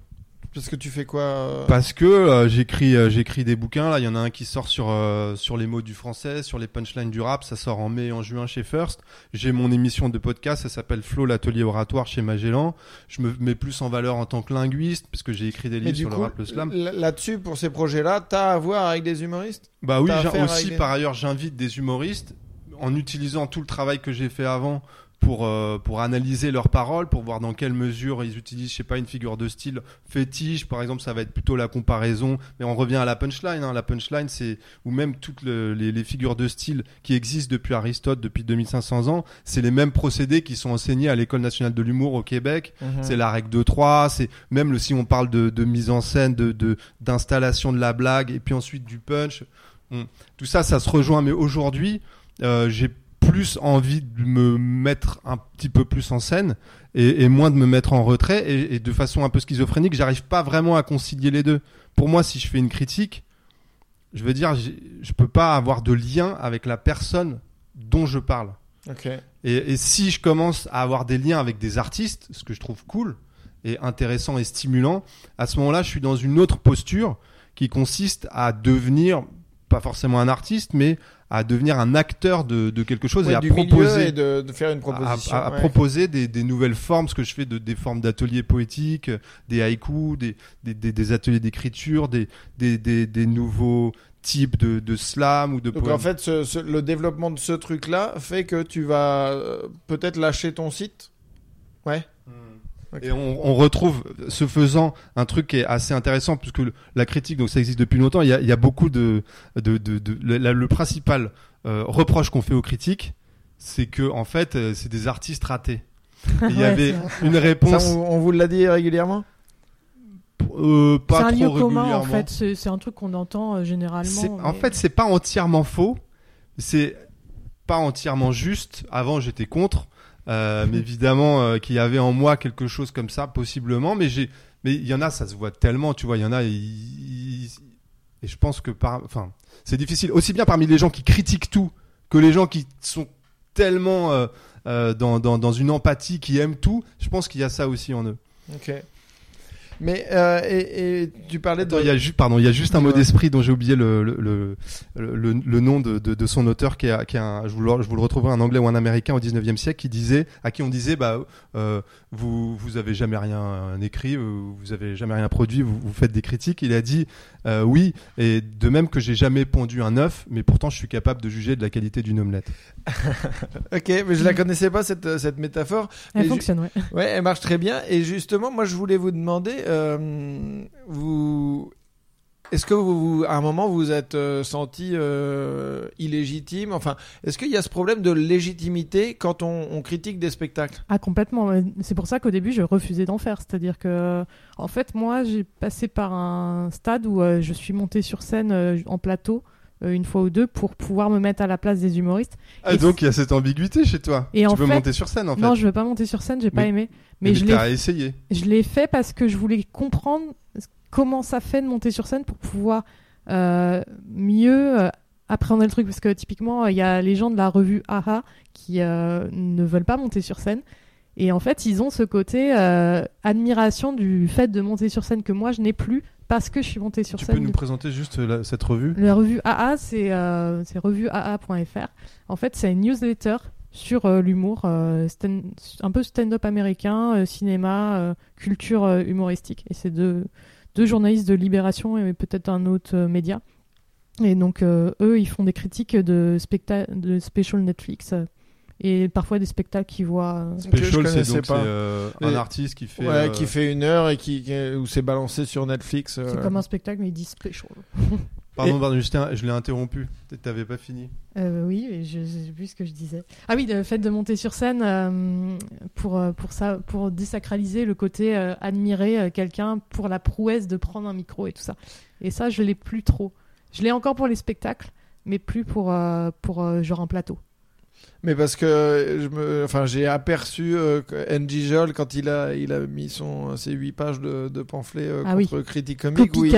Parce que tu fais quoi euh Parce que euh, j'écris euh, j'écris des bouquins. Là, il y en a un qui sort sur euh, sur les mots du français, sur les punchlines du rap. Ça sort en mai et en juin chez First. J'ai mon émission de podcast. Ça s'appelle Flow, l'atelier oratoire chez Magellan. Je me mets plus en valeur en tant que linguiste, parce que j'ai écrit des livres sur coup, le rap, le slam. là-dessus, pour ces projets-là, t'as à voir avec des humoristes? Bah oui, aussi des- par ailleurs, j'invite des humoristes en utilisant tout le travail que j'ai fait avant pour euh, pour analyser leurs paroles, pour voir dans quelle mesure ils utilisent, je sais pas, une figure de style fétiche, par exemple, ça va être plutôt la comparaison. Mais on revient à la punchline. Hein. La punchline, c'est ou même toutes le- les, les figures de style qui existent depuis Aristote, depuis 2500 ans, c'est les mêmes procédés qui sont enseignés à l'école nationale de l'humour au Québec. C'est la règle de 3, c'est même le, si on parle de, de mise en scène, de de- d'installation de, la blague, et puis ensuite du punch. on- tout ça, ça se rejoint. Mais aujourd'hui, euh, j'ai plus envie de me mettre un petit peu plus en scène et, et moins de me mettre en retrait. Et, et de façon un peu schizophrénique, j'arrive pas vraiment à concilier les deux. Pour moi, si je fais une critique, je veux dire, je peux pas avoir de lien avec la personne dont je parle. Ok. Et, et si je commence à avoir des liens avec des artistes, ce que je trouve cool et intéressant et stimulant, à ce moment-là, je suis dans une autre posture qui consiste à devenir, pas forcément un artiste, mais à devenir un acteur de, de quelque chose Ouais, et à proposer, et de, de faire une proposition. à- à ouais. proposer des, des nouvelles formes, ce que je fais de, des formes d'ateliers poétiques, des haïkus, des, des, des- des ateliers d'écriture, des, des, des, des nouveaux types de, de slam ou de Donc poèmes. en fait, ce- ce- le développement de ce truc-là fait que tu vas euh, peut-être lâcher ton site? Ouais? Et on, on retrouve, ce faisant, un truc qui est assez intéressant, puisque le- la critique, donc ça existe depuis longtemps, il y a, il y a beaucoup de... de, de, de- le, la- le principal euh, reproche qu'on fait aux critiques, c'est que en fait, euh, c'est des artistes ratés. *laughs* Il y Ouais, avait une Ça, réponse on, on vous l'a dit régulièrement euh, C'est pas un trop lieu commun en fait, c'est un truc qu'on entend euh, généralement. En fait, c'est pas entièrement faux. C'est pas entièrement juste. Avant, j'étais contre. Euh, mais évidemment, euh, qu'il y avait en moi quelque chose comme ça, possiblement. Mais j'ai, mais il y en a, ça se voit tellement. Tu vois, il y en a. Et je pense que par, enfin, c'est difficile. Aussi bien parmi les gens qui critiquent tout que les gens qui sont tellement euh, euh, dans, dans, dans une empathie, qui aiment tout. Je pense qu'il y a ça aussi en eux. Ok. Mais euh, et, et tu parlais de. Attends, il y a juste, pardon, il y a juste un mot d'esprit dont j'ai oublié le, le, le, le, le nom de, de, de son auteur qui est, qui est un, je vous, le, je vous le retrouverai un anglais ou un américain au 19e siècle qui disait, à qui on disait, bah, euh, vous, vous avez jamais rien écrit, vous, vous avez jamais rien produit, vous, vous faites des critiques. Il a dit, euh, oui, et de même que j'ai jamais pondu un œuf, mais pourtant je suis capable de juger de la qualité d'une omelette. *laughs* Ok, mais je la connaissais pas cette, cette métaphore. Elle mais fonctionne, ouais. Ouais, elle marche très bien. Et justement, moi, je voulais vous demander, euh, vous, est-ce que vous, vous- à un moment, vous vous êtes euh, senti euh, illégitime? Enfin, est-ce qu'il y a ce problème de légitimité quand on, on critique des spectacles? Ah complètement. C'est pour ça qu'au début je refusais d'en faire. C'est-à-dire que, en fait, moi j'ai passé par un stade où euh, je suis montée sur scène euh, en plateau une fois ou deux pour pouvoir me mettre à la place des humoristes. Ah, Et donc il y a cette ambiguïté chez toi. Et tu en veux fait- monter sur scène en fait. Non, je veux pas monter sur scène, j'ai pas aimé. mais Mais, je l'ai essayé. Je l'ai fait parce que je voulais comprendre comment ça fait de monter sur scène pour pouvoir euh, mieux euh, appréhender le truc? Parce que typiquement, il y a les gens de la revue AHA qui euh, ne veulent pas monter sur scène. Et en fait, ils ont ce côté euh, admiration du fait de monter sur scène que moi, je n'ai plus parce que je suis montée sur Tu scène. peux nous présenter juste la- cette revue? La revue AA, c'est revueaa.fr. En fait, c'est une newsletter sur euh, l'humour, euh, un peu stand-up américain, euh, cinéma, culture humoristique. Et c'est deux, deux journalistes de Libération et peut-être un autre euh, média. Et donc, euh, eux, ils font des critiques de, de special Netflix euh, et parfois des spectacles qu'ils voient. euh, Special, c'est connaissais donc pas. euh, un artiste qui fait. Ouais, euh, qui fait une heure et qui, qui- où c'est balancé sur Netflix. euh. C'est comme un spectacle, mais ils disent special. *laughs* Pardon, Et- pardon, je l'ai interrompu. Peut-être t'avais pas fini. Euh, oui, je sais plus ce que je disais. Ah oui, le fait de monter sur scène euh, pour, pour, ça, pour désacraliser le côté euh, admirer quelqu'un pour la prouesse de prendre un micro et tout ça. Et ça, je l'ai plus trop. Je l'ai encore pour les spectacles, mais plus pour, euh, pour euh, genre un plateau. Mais parce que je me, enfin, j'ai aperçu euh, NG Jol quand il a, il a mis son, ses 8 pages de, de pamphlet euh, Ah oui. contre Critique Comique où il,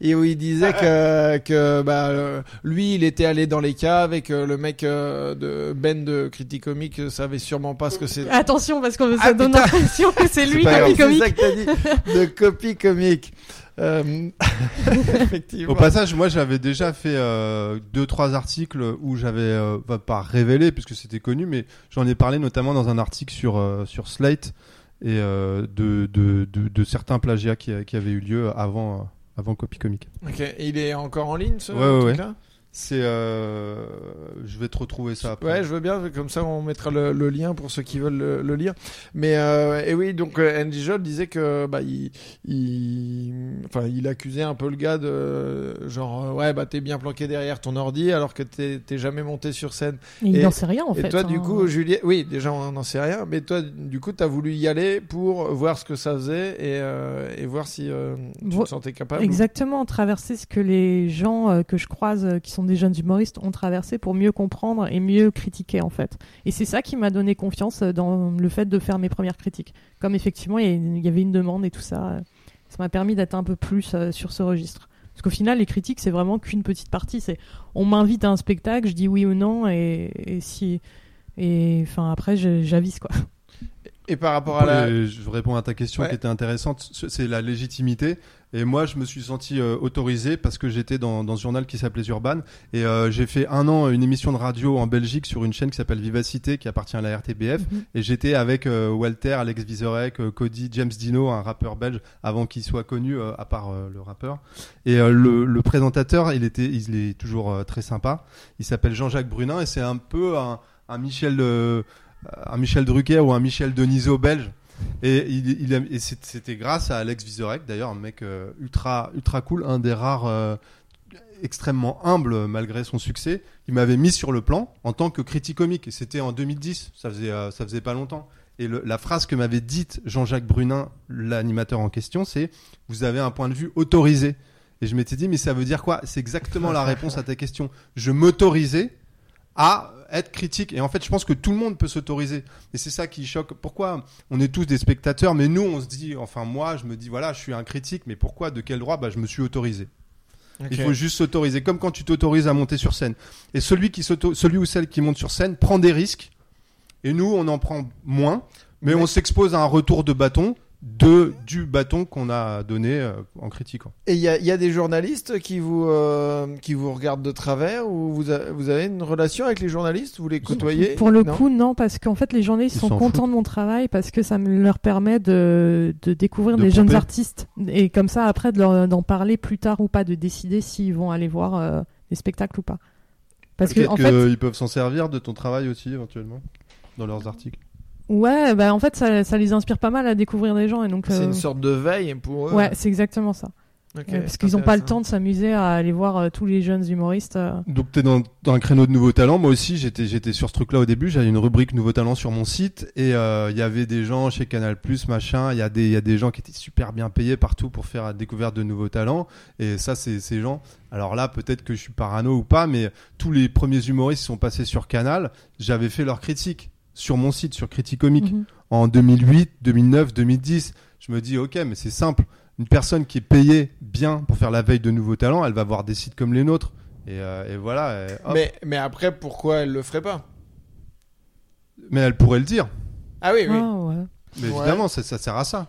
et où il disait que, que bah, euh, lui, il était allé dans les caves et que le mec euh, de Ben de Critique Comique euh, savait sûrement pas ce que c'est. Attention, parce que ça Ah, donne l'impression que c'est *laughs* lui pas qui grave, comique. C'est ça que t'as dit. De copie comique. Euh. *laughs* Au passage, moi j'avais déjà fait euh, deux trois articles où j'avais euh, pas révélé puisque c'était connu, mais j'en ai parlé notamment dans un article sur euh, sur Slate et euh, de, de, de de certains plagiats qui, qui avaient eu lieu avant euh, avant Copy Comic. Ok, il est encore en ligne ce Ouais, C'est euh, je vais te retrouver ça après. Ouais, je veux bien, comme ça on mettra le, le lien pour ceux qui veulent le, le lire. Mais euh, et oui, donc euh, Andy Joel disait que bah il, il, enfin il accusait un peu le gars de genre euh, ouais bah t'es bien planqué derrière ton ordi alors que t'es t'es jamais monté sur scène. Et il Et- n'en sait rien en et fait. toi du hein. coup Julien, oui déjà on n'en sait rien, mais toi du coup t'as voulu y aller pour voir ce que ça faisait et, euh, et voir si euh, tu Vo- te sentais capable. ou- Exactement, traverser ce que les gens euh, que je croise, euh, qui sont des jeunes humoristes, ont traversé pour mieux comprendre et mieux critiquer en fait. Et c'est ça qui m'a donné confiance euh, dans le fait de faire mes premières critiques. Comme effectivement il y avait une demande et tout ça, euh, ça m'a permis d'être un peu plus euh, sur ce registre. Parce qu'au final, les critiques, c'est vraiment qu'une petite partie. C'est on m'invite à un spectacle, je dis oui ou non, et, si. Et enfin, après, j'avise quoi. Et par rapport à la, je réponds à ta question Ouais. qui était intéressante, c'est la légitimité. Et moi, je me suis senti euh, autorisé parce que j'étais dans, dans ce journal qui s'appelait Urban. Et euh, j'ai fait un an une émission de radio en Belgique sur une chaîne qui s'appelle Vivacité, qui appartient à la RTBF. Mhm. Et j'étais avec euh, Walter, Alex Vizorek, euh, Cody, James Dino, un rappeur belge, avant qu'il soit connu, à part le rappeur. Et le, le présentateur, il était, il est toujours très sympa. Il s'appelle Jean-Jacques Brunin et c'est un peu un, un Michel, un Michel Drucker ou un Michel Denisot belge. Et, c'était grâce à Alex Vizorek, d'ailleurs, un mec euh, ultra, ultra cool, un des rares euh, extrêmement humble euh, malgré son succès. Il m'avait mis sur le plan en tant que critique comique. Et c'était en 2010, ça faisait, euh, ça faisait pas longtemps. Et la phrase que m'avait dite Jean-Jacques Brunin, l'animateur en question, c'est Vous avez un point de vue autorisé. Et je m'étais dit, mais ça veut dire quoi? C'est exactement la réponse à ta question. Je m'autorisais à être critique. Et en fait, je pense que tout le monde peut s'autoriser. Et c'est ça qui choque. Pourquoi on est tous des spectateurs, mais nous, on se dit, enfin moi, je me dis, voilà, je suis un critique, mais pourquoi De quel droit? Bah, Je me suis autorisé. Il faut juste s'autoriser, comme quand tu t'autorises à monter sur scène. Et celui, qui celui ou celle qui monte sur scène prend des risques. Et nous, on en prend moins, mais Mais- on s'expose à un retour de bâton de, du bâton qu'on a donné euh, en critiquant. Et il y a, il y a des journalistes qui vous, euh, qui vous regardent de travers ou vous, a- vous avez une relation avec les journalistes? Vous les côtoyez? Pour le Non? coup, non, parce qu'en fait, les journalistes Ils sont contents de mon travail parce que ça me leur permet de, de découvrir De des jeunes artistes et comme ça, après, de d'en parler plus tard ou pas, de décider s'ils vont aller voir euh, des spectacles ou pas. Parce que, en fait, qu'ils peuvent s'en servir de ton travail aussi, éventuellement, dans leurs articles. Ouais, bah, en fait, ça, ça les inspire pas mal à découvrir des gens et donc. C'est euh, une sorte de veille pour eux. Ouais, c'est exactement ça. Parce qu'ils n'ont pas le temps de s'amuser à aller voir euh, tous les jeunes humoristes. euh. Donc tu es dans, dans un créneau de nouveaux talents. Moi aussi, j'étais j'étais sur ce truc-là au début. J'avais une rubrique nouveaux talents sur mon site et euh, il y avait des gens chez Canal+, machin. Il y a des il y a des gens qui étaient super bien payés partout pour faire la découverte de nouveaux talents. Et ça, c'est ces gens. Alors là, peut-être que je suis parano ou pas, mais tous les premiers humoristes qui sont passés sur Canal, j'avais fait leurs critiques sur mon site, sur Criticomique Mhm. en 2008, 2009, 2010. Je me dis, ok, mais c'est simple. Une personne qui est payée bien pour faire la veille de nouveaux talents, elle va voir des sites comme les nôtres. Et, euh, et voilà. et hop. Mais, mais après, pourquoi elle le ferait pas? Mais elle pourrait le dire. Ah oui, oui. Ah, ouais. Mais Ouais. évidemment, ça, ça sert à ça.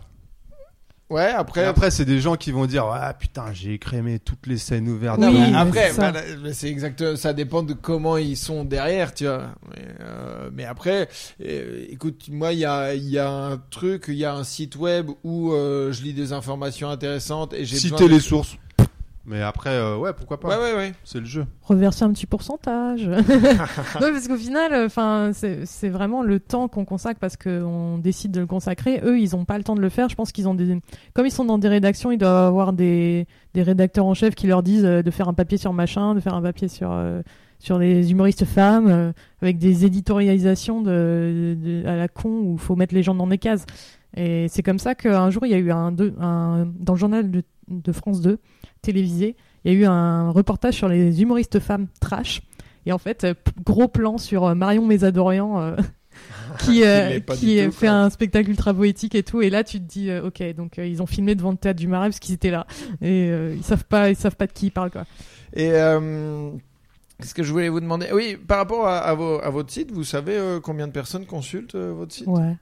Ouais, Et après. après, c'est des gens qui vont dire Ouais, putain, j'ai écrémé toutes les scènes ouvertes. Oui, après, c'est ça. bah, c'est exact. Ça dépend de comment ils sont derrière, tu vois. Mais, euh, mais après, euh, écoute, moi, il y a, il y a un truc, il y a un site web où euh, je lis des informations intéressantes et j'ai Citer de- les sources. Mais après, euh, ouais, pourquoi pas Ouais, ouais, ouais. C'est le jeu. reverser un petit pourcentage. *laughs* non, parce qu'au final, enfin, c'est c'est vraiment le temps qu'on consacre parce qu'on décide de le consacrer. Eux, ils n'ont pas le temps de le faire. Je pense qu'ils ont des, comme ils sont dans des rédactions, ils doivent avoir des, des rédacteurs en chef qui leur disent euh, de faire un papier sur machin, de faire un papier sur euh, sur les humoristes femmes, euh, avec des éditorialisations de, de- à la con où il faut mettre les gens dans des cases. Et c'est comme ça qu'un jour, il y a eu un, deux- un dans le journal de, de France 2 télévisé, il y a eu un reportage sur les humoristes femmes trash. Et en fait, euh, gros plan sur euh, Marion Mésadorian euh, *laughs* qui, euh, qui tout, fait quoi. un spectacle ultra poétique et tout. Et là, tu te dis, euh, ok, donc euh, ils ont filmé devant le théâtre du Marais parce qu'ils étaient là et ils savent pas, ils savent pas de qui ils parlent quoi. Et qu'est-ce que je voulais vous demander? Oui, par rapport à, à vos- à votre site, vous savez combien de personnes consultent votre site? Ouais.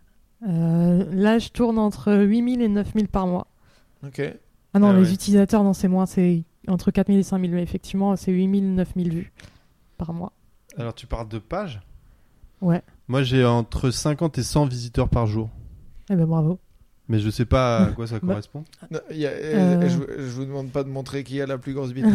Là, je tourne entre 8000 et 9000 par mois. Ok. Ah non, Ah les ouais. utilisateurs, non, c'est moins, c'est entre 4000 et 5000. Mais effectivement, c'est 8000, 9000 vues par mois. Alors tu parles de pages? Ouais. Moi j'ai entre 50 et 100 visiteurs par jour. Eh ben bravo. Mais je sais pas à *laughs* quoi ça Bah. correspond. Non, il y a- Euh. je, je vous demande pas de montrer qui a la plus grosse bite. *laughs* *laughs* non,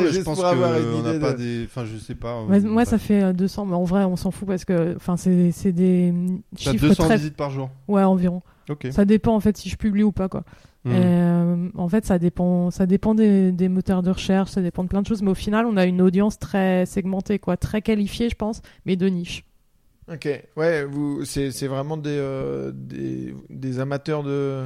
mais je pense qu'on n'a idée pas de- des. Enfin, je sais pas. Ouais, euh, moi, ça fait euh, 200, mais en vrai, on s'en fout parce que enfin, c'est c'est des chiffres 200 très. visites par jour. Ouais, environ. Ok. Ça dépend en fait si je publie ou pas. quoi. Hmm. Euh, en fait, ça dépend, ça dépend des, des moteurs de recherche, ça dépend de plein de choses, mais au final, on a une audience très segmentée, quoi, très qualifiée, je pense, mais de niche. Ok, ouais, vous, c'est, c'est vraiment des, euh, des, des amateurs de.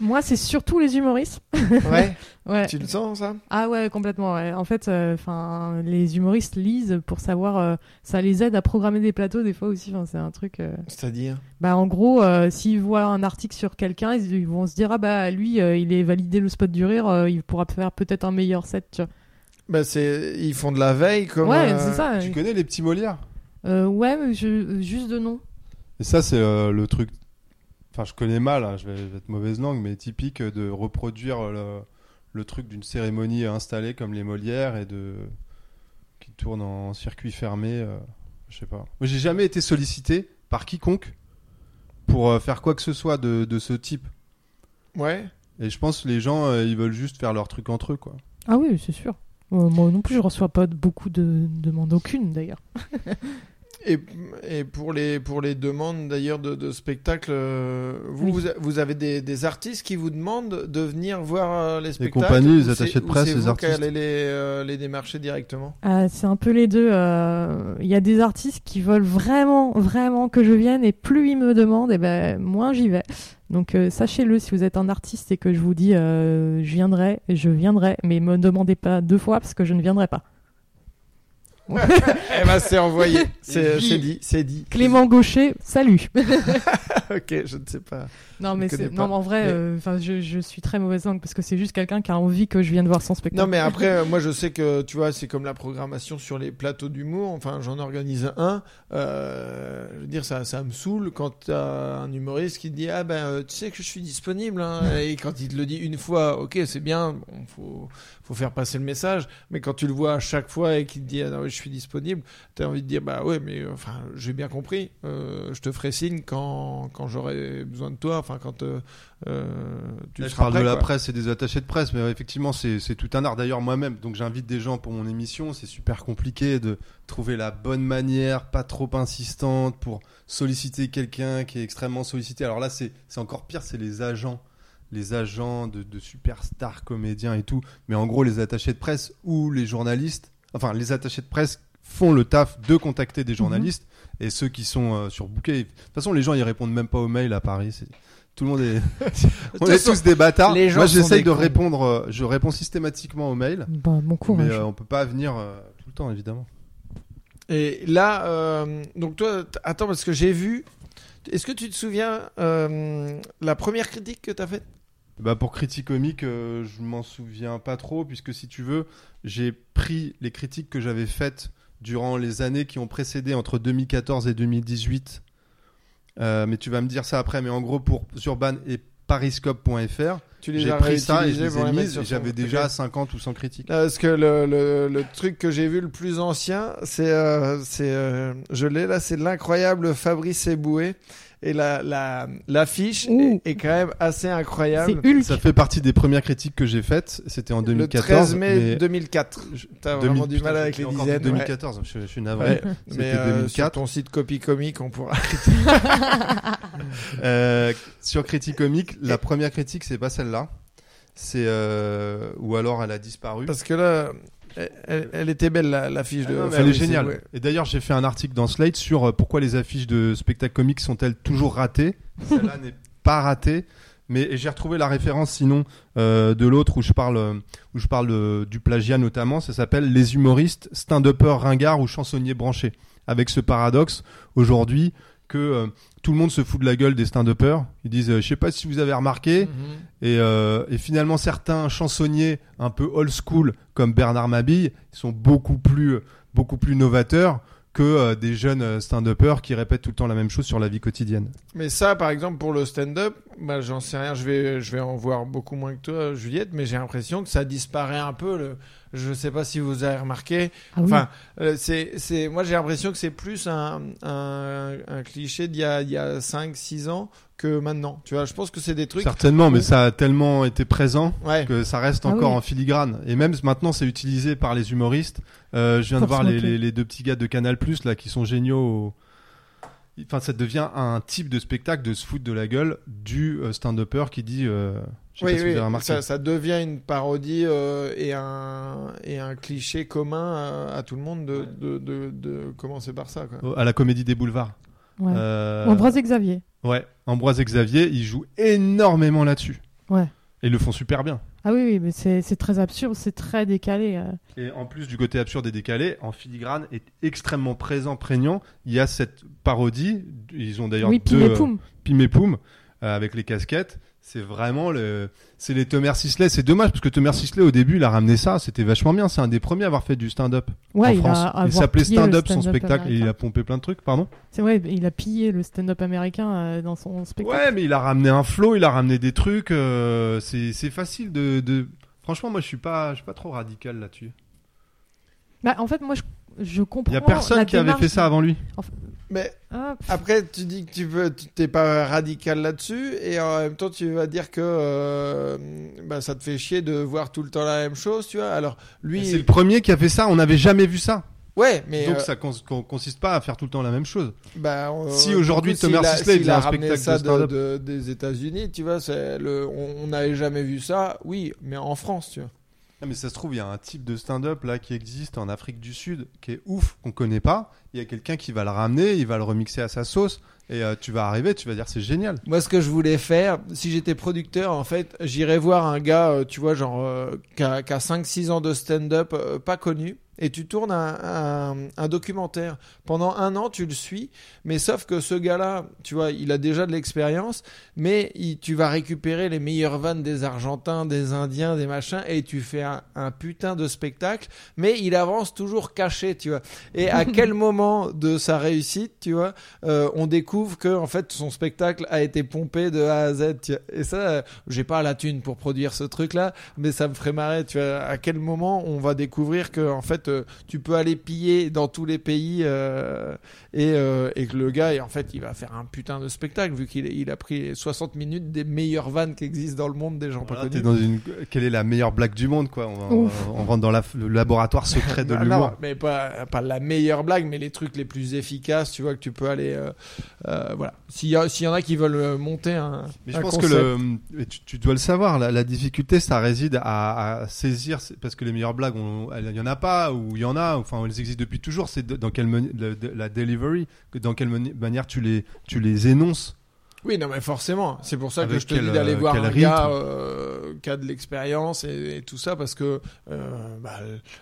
Moi, c'est surtout les humoristes. *laughs* Ouais, *laughs* Ouais. tu le sens ça? Ah ouais, complètement. Ouais. En fait, enfin, les humoristes lisent pour savoir, euh, ça les aide à programmer des plateaux des fois aussi. Enfin, c'est un truc. euh, C'est-à-dire? Bah, en gros, euh, s'ils voient un article sur quelqu'un, ils, ils vont se dire ah bah lui, euh, il est validé le spot du rire, euh, il pourra faire peut-être un meilleur set. Tu vois. bah, c'est, Ils font de la veille comme. ouais, euh, c'est ça. Tu connais les petits Molières? Euh, ouais, mais je- juste de nom. Et ça, c'est euh, le truc. Enfin, je connais mal, hein, je, vais, je vais être mauvaise langue, mais typique de reproduire le, le truc d'une cérémonie installée comme les Molières et de. qui tourne en circuit fermé. euh, je sais pas. Moi, j'ai jamais été sollicité par quiconque pour euh, faire quoi que ce soit de, de ce type. Ouais. Et je pense que les gens, euh, ils veulent juste faire leur truc entre eux, quoi. Ah oui, c'est sûr. Euh, moi non plus, je reçois pas de- beaucoup de demandes, aucune d'ailleurs. *laughs* Et, et pour, les, pour les demandes d'ailleurs de, de spectacles, euh, vous, Oui. vous, vous avez des, des artistes qui vous demandent de venir voir euh, les spectacles compagnies, les ou c'est- attachés de ou presse, c'est les artistes qui allez les, euh, les démarcher directement? Euh, c'est un peu les deux. euh, Il y a des artistes qui veulent vraiment, vraiment que je vienne, et plus ils me demandent, et ben moins j'y vais. Donc euh, sachez-le, si vous êtes un artiste et que je vous dis euh, je viendrai, je viendrai, mais me demandez pas deux fois parce que je ne viendrai pas. *laughs* Eh ben c'est envoyé, c'est dit, c'est dit. Clément Gaucher, salut. *laughs* ok, je ne sais pas. non mais pas. non mais en vrai, Mais- euh, je, je suis très mauvaise langue parce que c'est juste quelqu'un qui a envie que je vienne voir son spectacle. Non, mais après, euh, moi, je sais que, tu vois, c'est comme la programmation sur les plateaux d'humour. Enfin, j'en organise un. Euh, je veux dire, ça, ça me saoule quand t'as un humoriste qui te dit Ah ben, tu sais que je suis disponible. hein. *laughs* Et quand il te le dit une fois, ok, c'est bien, bon, faut, faut faire passer le message. Mais quand tu le vois à chaque fois et qu'il te dit Ah non, oui, je suis disponible, t'as envie de dire Bah ouais, mais euh, enfin, j'ai bien compris. Euh, je te ferai signe quand, quand j'aurai besoin de toi. Enfin, quand euh, euh, tu Là, je seras parle prêt, de la quoi. presse et des attachés de presse, mais effectivement, c'est tout un art. D'ailleurs, moi-même, donc j'invite des gens pour mon émission. C'est super compliqué de trouver la bonne manière, pas trop insistante, pour solliciter quelqu'un qui est extrêmement sollicité. Alors là, c'est c'est encore pire, c'est les agents. Les agents de, de superstars comédiens et tout. Mais en gros, les attachés de presse ou les journalistes, enfin, les attachés de presse font le taf de contacter des journalistes et ceux qui sont euh, surbookés. De toute façon, les gens, ils répondent même pas aux mails à Paris. c'est- Tout le monde est. *laughs* *laughs* On est tous des bâtards. les gens Moi, j'essaye de répondre. euh, je réponds systématiquement aux mails. Bah, bon courage. Mais euh, on peut pas venir euh, tout le temps, évidemment. Et là, donc toi, t- attends, parce que j'ai vu. Est-ce que tu te souviens la première critique que tu as faite? Bah, pour critique comique, euh, je m'en souviens pas trop, puisque si tu veux, j'ai pris les critiques que j'avais faites durant les années qui ont précédé entre 2014 et 2018. Euh, mais tu vas me dire ça après. Mais en gros, pour Urban et pariscope.fr, j'ai pris ça et je les ai mises. J'avais déjà Ok. 50 ou 100 critiques. Là, Parce que le, le, le truc que j'ai vu le plus ancien, c'est, euh, c'est, euh, je l'ai là, c'est l'incroyable Fabrice Eboué. Et la, la, l'affiche est, est quand même assez incroyable. Ça fait partie des premières critiques que j'ai faites. C'était en Le 2014. 13 mai mais- 2004. T'as 2000 vraiment du mal avec les dizaines. ouais. 2014, je, je suis navré. Ouais. Mais euh, 2004. sur ton site Copy Comic, on pourra. *laughs* Euh, sur Critique Comique, la première critique, c'est pas celle-là. C'est euh, ou alors elle a disparu. Parce que là, elle, elle était belle la- l'affiche Ah de. non, mais elle est géniale. Et d'ailleurs, j'ai fait un article dans Slate sur euh, pourquoi les affiches de spectacles comiques sont-elles toujours ratées. *laughs* Celle-là n'est pas ratée. Mais j'ai retrouvé la référence sinon euh, de l'autre où je parle, euh, où je parle euh, du plagiat notamment. Ça s'appelle Les humoristes, stand-uppers ringards ou chansonniers branchés. Avec ce paradoxe aujourd'hui que euh, tout le monde se fout de la gueule des stand-uppers. Ils disent, euh, je sais pas si vous avez remarqué, Mhm. et, euh, et finalement, certains chansonniers un peu old school, comme Bernard Mabille, sont beaucoup plus, beaucoup plus novateurs que euh, des jeunes euh, stand-uppers qui répètent tout le temps la même chose sur la vie quotidienne. Mais ça, par exemple, pour le stand-up, bah, j'en sais rien. Je vais, je vais en voir beaucoup moins que toi, Juliette, mais j'ai l'impression que ça disparaît un peu. Le... Je sais pas si vous avez remarqué. Ah oui. Enfin, euh, c'est, c'est, moi, j'ai l'impression que c'est plus un, un, un cliché d'il y a, il y a 5, 6 ans que maintenant. Tu vois, je pense que c'est des trucs. Certainement, mais ça a tellement été présent Ouais. que ça reste Ah encore oui. en filigrane. Et même maintenant, c'est utilisé par les humoristes. Euh, je viens de voir les, moquée. les- les deux petits gars de Canal Plus là qui sont géniaux. au- Enfin, ça devient un type de spectacle de se foutre de la gueule du euh, stand-upper qui dit. Euh, Oui, oui, ça, ça devient une parodie euh, et, un, et un cliché commun à, à tout le monde de, de, de, de commencer par ça. Quoi. À la Comédie des Boulevards. Ouais. Euh, Ambroise et Xavier. Ouais, Ambroise et Xavier, ils jouent énormément là-dessus. Ouais. Et ils le font super bien. Ah oui, oui, mais c'est très absurde, c'est très décalé. euh. Et en plus du côté absurde et décalé, en filigrane est extrêmement présent, prégnant. Il y a cette parodie. Ils ont d'ailleurs Oui, deux Pim et euh, Poum. Pim et Poum, euh, avec les casquettes. C'est vraiment le, c'est les Thomas Sisley. C'est dommage parce que Thomas Sisley au début, il a ramené ça. C'était vachement bien. C'est un des premiers à avoir fait du stand-up Ouais, en il France. a il s'appelait stand-up son spectacle et il a pompé plein de trucs. Pardon. C'est vrai, il a pillé le stand-up américain euh, dans son spectacle. Ouais, mais il a ramené un flow, il a ramené des trucs. euh, c'est, c'est facile de, de. Franchement, moi, je suis pas, je suis pas trop radical là-dessus. Bah, en fait, moi, je, je comprends. Il y a personne qui avait fait ça avant lui. Mais Après, tu dis que tu veux, tu t'es pas radical là-dessus, et en même temps, tu vas dire que euh, bah, ça te fait chier de voir tout le temps la même chose, tu vois. Alors, lui, C'est le premier qui a fait ça. On n'avait jamais vu ça. ouais, mais Donc euh, ça cons- con- consiste pas à faire tout le temps la même chose. bah, on- si aujourd'hui Thomas Sisley faisait a un spectacle ça de stand-up. de- des États-Unis, tu vois, c'est le, on on n'avait jamais vu ça, oui, mais en France, tu vois. Mais ça se trouve, il y a un type de stand-up là qui existe en Afrique du Sud qui est ouf, qu'on connaît pas. Il y a quelqu'un qui va le ramener, il va le remixer à sa sauce, et euh, tu vas arriver, tu vas dire c'est génial. Moi, ce que je voulais faire, si j'étais producteur, en fait, j'irais voir un gars, euh, tu vois, genre, euh, qui a, a 5-6 ans de stand-up, euh, pas connu, et tu tournes un, un- un documentaire. Pendant un an, tu le suis, mais sauf que ce gars-là, tu vois, il a déjà de l'expérience, mais il- tu vas récupérer les meilleures vannes des Argentins, des Indiens, des machins, et tu fais un, un putain de spectacle, mais il avance toujours caché, tu vois. Et à *laughs* quel moment de sa réussite, tu vois, euh, on découvre que en fait son spectacle a été pompé de A à Z. tu vois. Et ça, euh, j'ai pas la thune pour produire ce truc-là, mais ça me ferait marrer. Tu vois, à quel moment on va découvrir que en fait euh, tu peux aller piller dans tous les pays euh, et, euh, et que le gars, et en fait, il va faire un putain de spectacle vu qu'il il a pris 60 minutes des meilleures vannes qui existent dans le monde des gens pas Voilà, connus. t'es dans une... Quelle est la meilleure blague du monde quoi on, va- rentre dans la- le laboratoire secret de Non, *laughs* l'humour. non, mais pas, pas la meilleure blague, mais les trucs les plus efficaces, tu vois, que tu peux aller. euh, euh, voilà. S'il y, a- s'il y en a qui veulent monter un. Mais je un pense concept. que le, tu, tu dois le savoir, la, la difficulté, ça réside à, à saisir, parce que les meilleures blagues, on- il y en a pas, ou il y en a, enfin, elles existent depuis toujours. C'est dans quelle la delivery, dans quelle mani- manière tu les, tu les énonces. Oui, non, mais forcément. C'est pour ça que je te quel, dis d'aller euh, voir un rythme. gars euh, qui a de l'expérience et, et tout ça, parce que, euh, bah,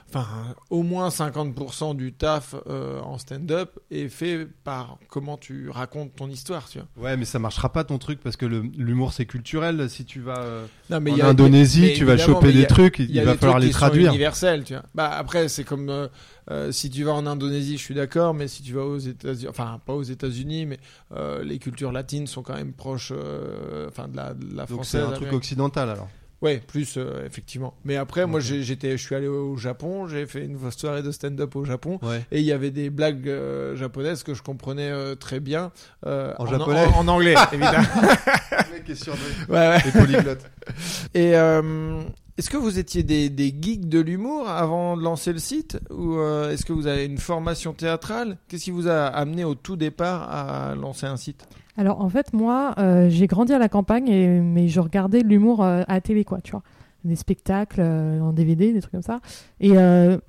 enfin, au moins 50% du taf euh, en stand-up est fait par comment tu racontes ton histoire, tu vois. Ouais, mais ça marchera pas ton truc parce que l'humour c'est culturel. Si tu vas Non, mais en il y a- Indonésie, mais tu vas choper des a- trucs, il, va falloir les traduire. Sont universels, tu vois. Bah après, c'est comme euh, si tu vas en Indonésie, je suis d'accord, mais si tu vas aux États-Unis, enfin pas aux États-Unis, mais euh, les cultures latines sont quand même proches, euh, enfin de la, de la Donc française. c'est un truc occidental alors. Ouais, plus euh, effectivement. Mais après, moi, j'étais, je suis allé au Japon, j'ai fait une soirée de stand-up au Japon, Ouais. et il y avait des blagues euh, japonaises que je comprenais euh, très bien euh, En japonais en, en anglais, *laughs* évidemment. Le mec est surdoué. ouais, ouais. Les polyglottes. *laughs* Et est-ce que vous étiez des, geeks de l'humour avant de lancer le site Ou euh, est-ce que vous avez une formation théâtrale? Qu'est-ce qui vous a amené au tout départ à lancer un site? Alors en fait, moi, euh, j'ai grandi à la campagne, et, mais je regardais l'humour euh, à télé, quoi, tu vois. Des spectacles en DVD, des trucs comme ça. Et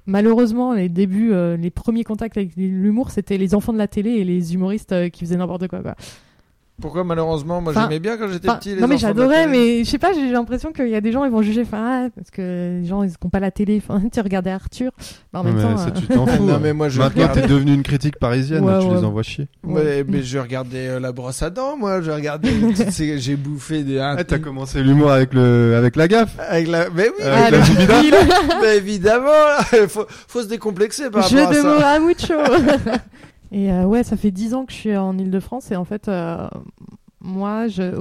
malheureusement, les débuts, les premiers contacts avec l'humour, c'était les enfants de la télé et les humoristes qui faisaient n'importe quoi, quoi. Pourquoi malheureusement Moi Enfin, j'aimais bien quand j'étais Enfin, petit. Les non mais j'adorais, mais je sais pas, j'ai l'impression qu'il y a des gens ils vont juger, enfin, ah, parce que les gens ils n'ont pas la télé, enfin, *laughs* tu regardais Arthur, Bah, en même Mais temps, ça, euh, tu t'en *laughs* fous. Non, hein. mais moi, je Maintenant, regarde- t'es devenue une critique parisienne, Ouais, tu ouais. les envoies chier. Ouais, mais je regardais euh, la brosse à dents, moi. Je regardais. ces- J'ai bouffé des. Ah, t'as commencé l'humour avec le, avec la gaffe. avec la. Mais oui, Avec Ah, la le *laughs* mais évidemment. là, faut, faut se décomplexer par Je rapport à de ça. Mora mucho. Et euh, ouais, ça fait 10 ans que je suis en Ile-de-France et en fait, euh, moi, je,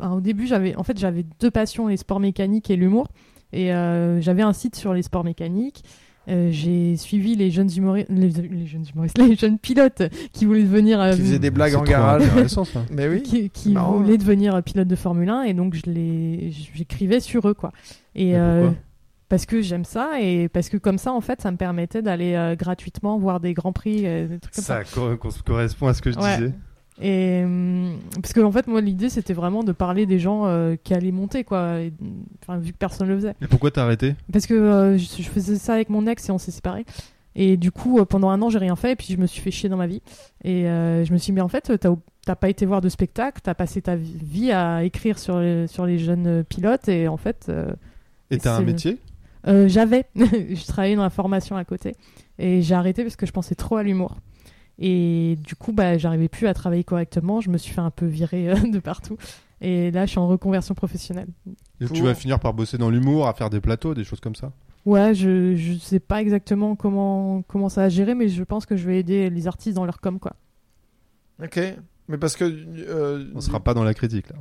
au, début, j'avais en fait j'avais deux passions, les sports mécaniques et l'humour. Et euh, j'avais un site sur les sports mécaniques. Euh, j'ai suivi les jeunes humoristes, les, les jeunes humoristes, *laughs* les jeunes pilotes qui voulaient devenir, euh, Qui faisait des blagues en garage. *laughs* intéressant, ça. Mais oui. qui, voulaient devenir pilote de Formule 1 et donc je les j'écrivais sur eux quoi. Et Mais euh, parce que j'aime ça et parce que comme ça en fait ça me permettait d'aller euh, gratuitement voir des grands prix euh, des trucs comme ça. Ça cor- cor- correspond à ce que je Ouais. disais. Et hum, parce que en fait moi l'idée c'était vraiment de parler des gens euh, qui allaient monter quoi. Et, Enfin vu que personne le faisait. Et pourquoi t'as arrêté? Parce que je, je faisais ça avec mon ex et on s'est séparés. Et du coup, pendant un an, j'ai rien fait et puis je me suis fait chier dans ma vie. Et je me suis dit, mais en fait, t'as pas été voir de spectacle, t'as passé ta vie à écrire sur les, sur les jeunes pilotes et en fait, Et t'as un métier? Euh, j'avais, *laughs* je travaillais dans la formation à côté et j'ai arrêté parce que je pensais trop à l'humour. Et du coup, bah, j'arrivais plus à travailler correctement, je me suis fait un peu virer euh, de partout. Et là, je suis en reconversion professionnelle. Et Pour- Tu vas finir par bosser dans l'humour, à faire des plateaux, des choses comme ça. Ouais, je, je sais pas exactement comment, comment ça va gérer, mais je pense que je vais aider les artistes dans leur com, quoi. Ok. Mais parce que. euh, On sera pas dans la critique là.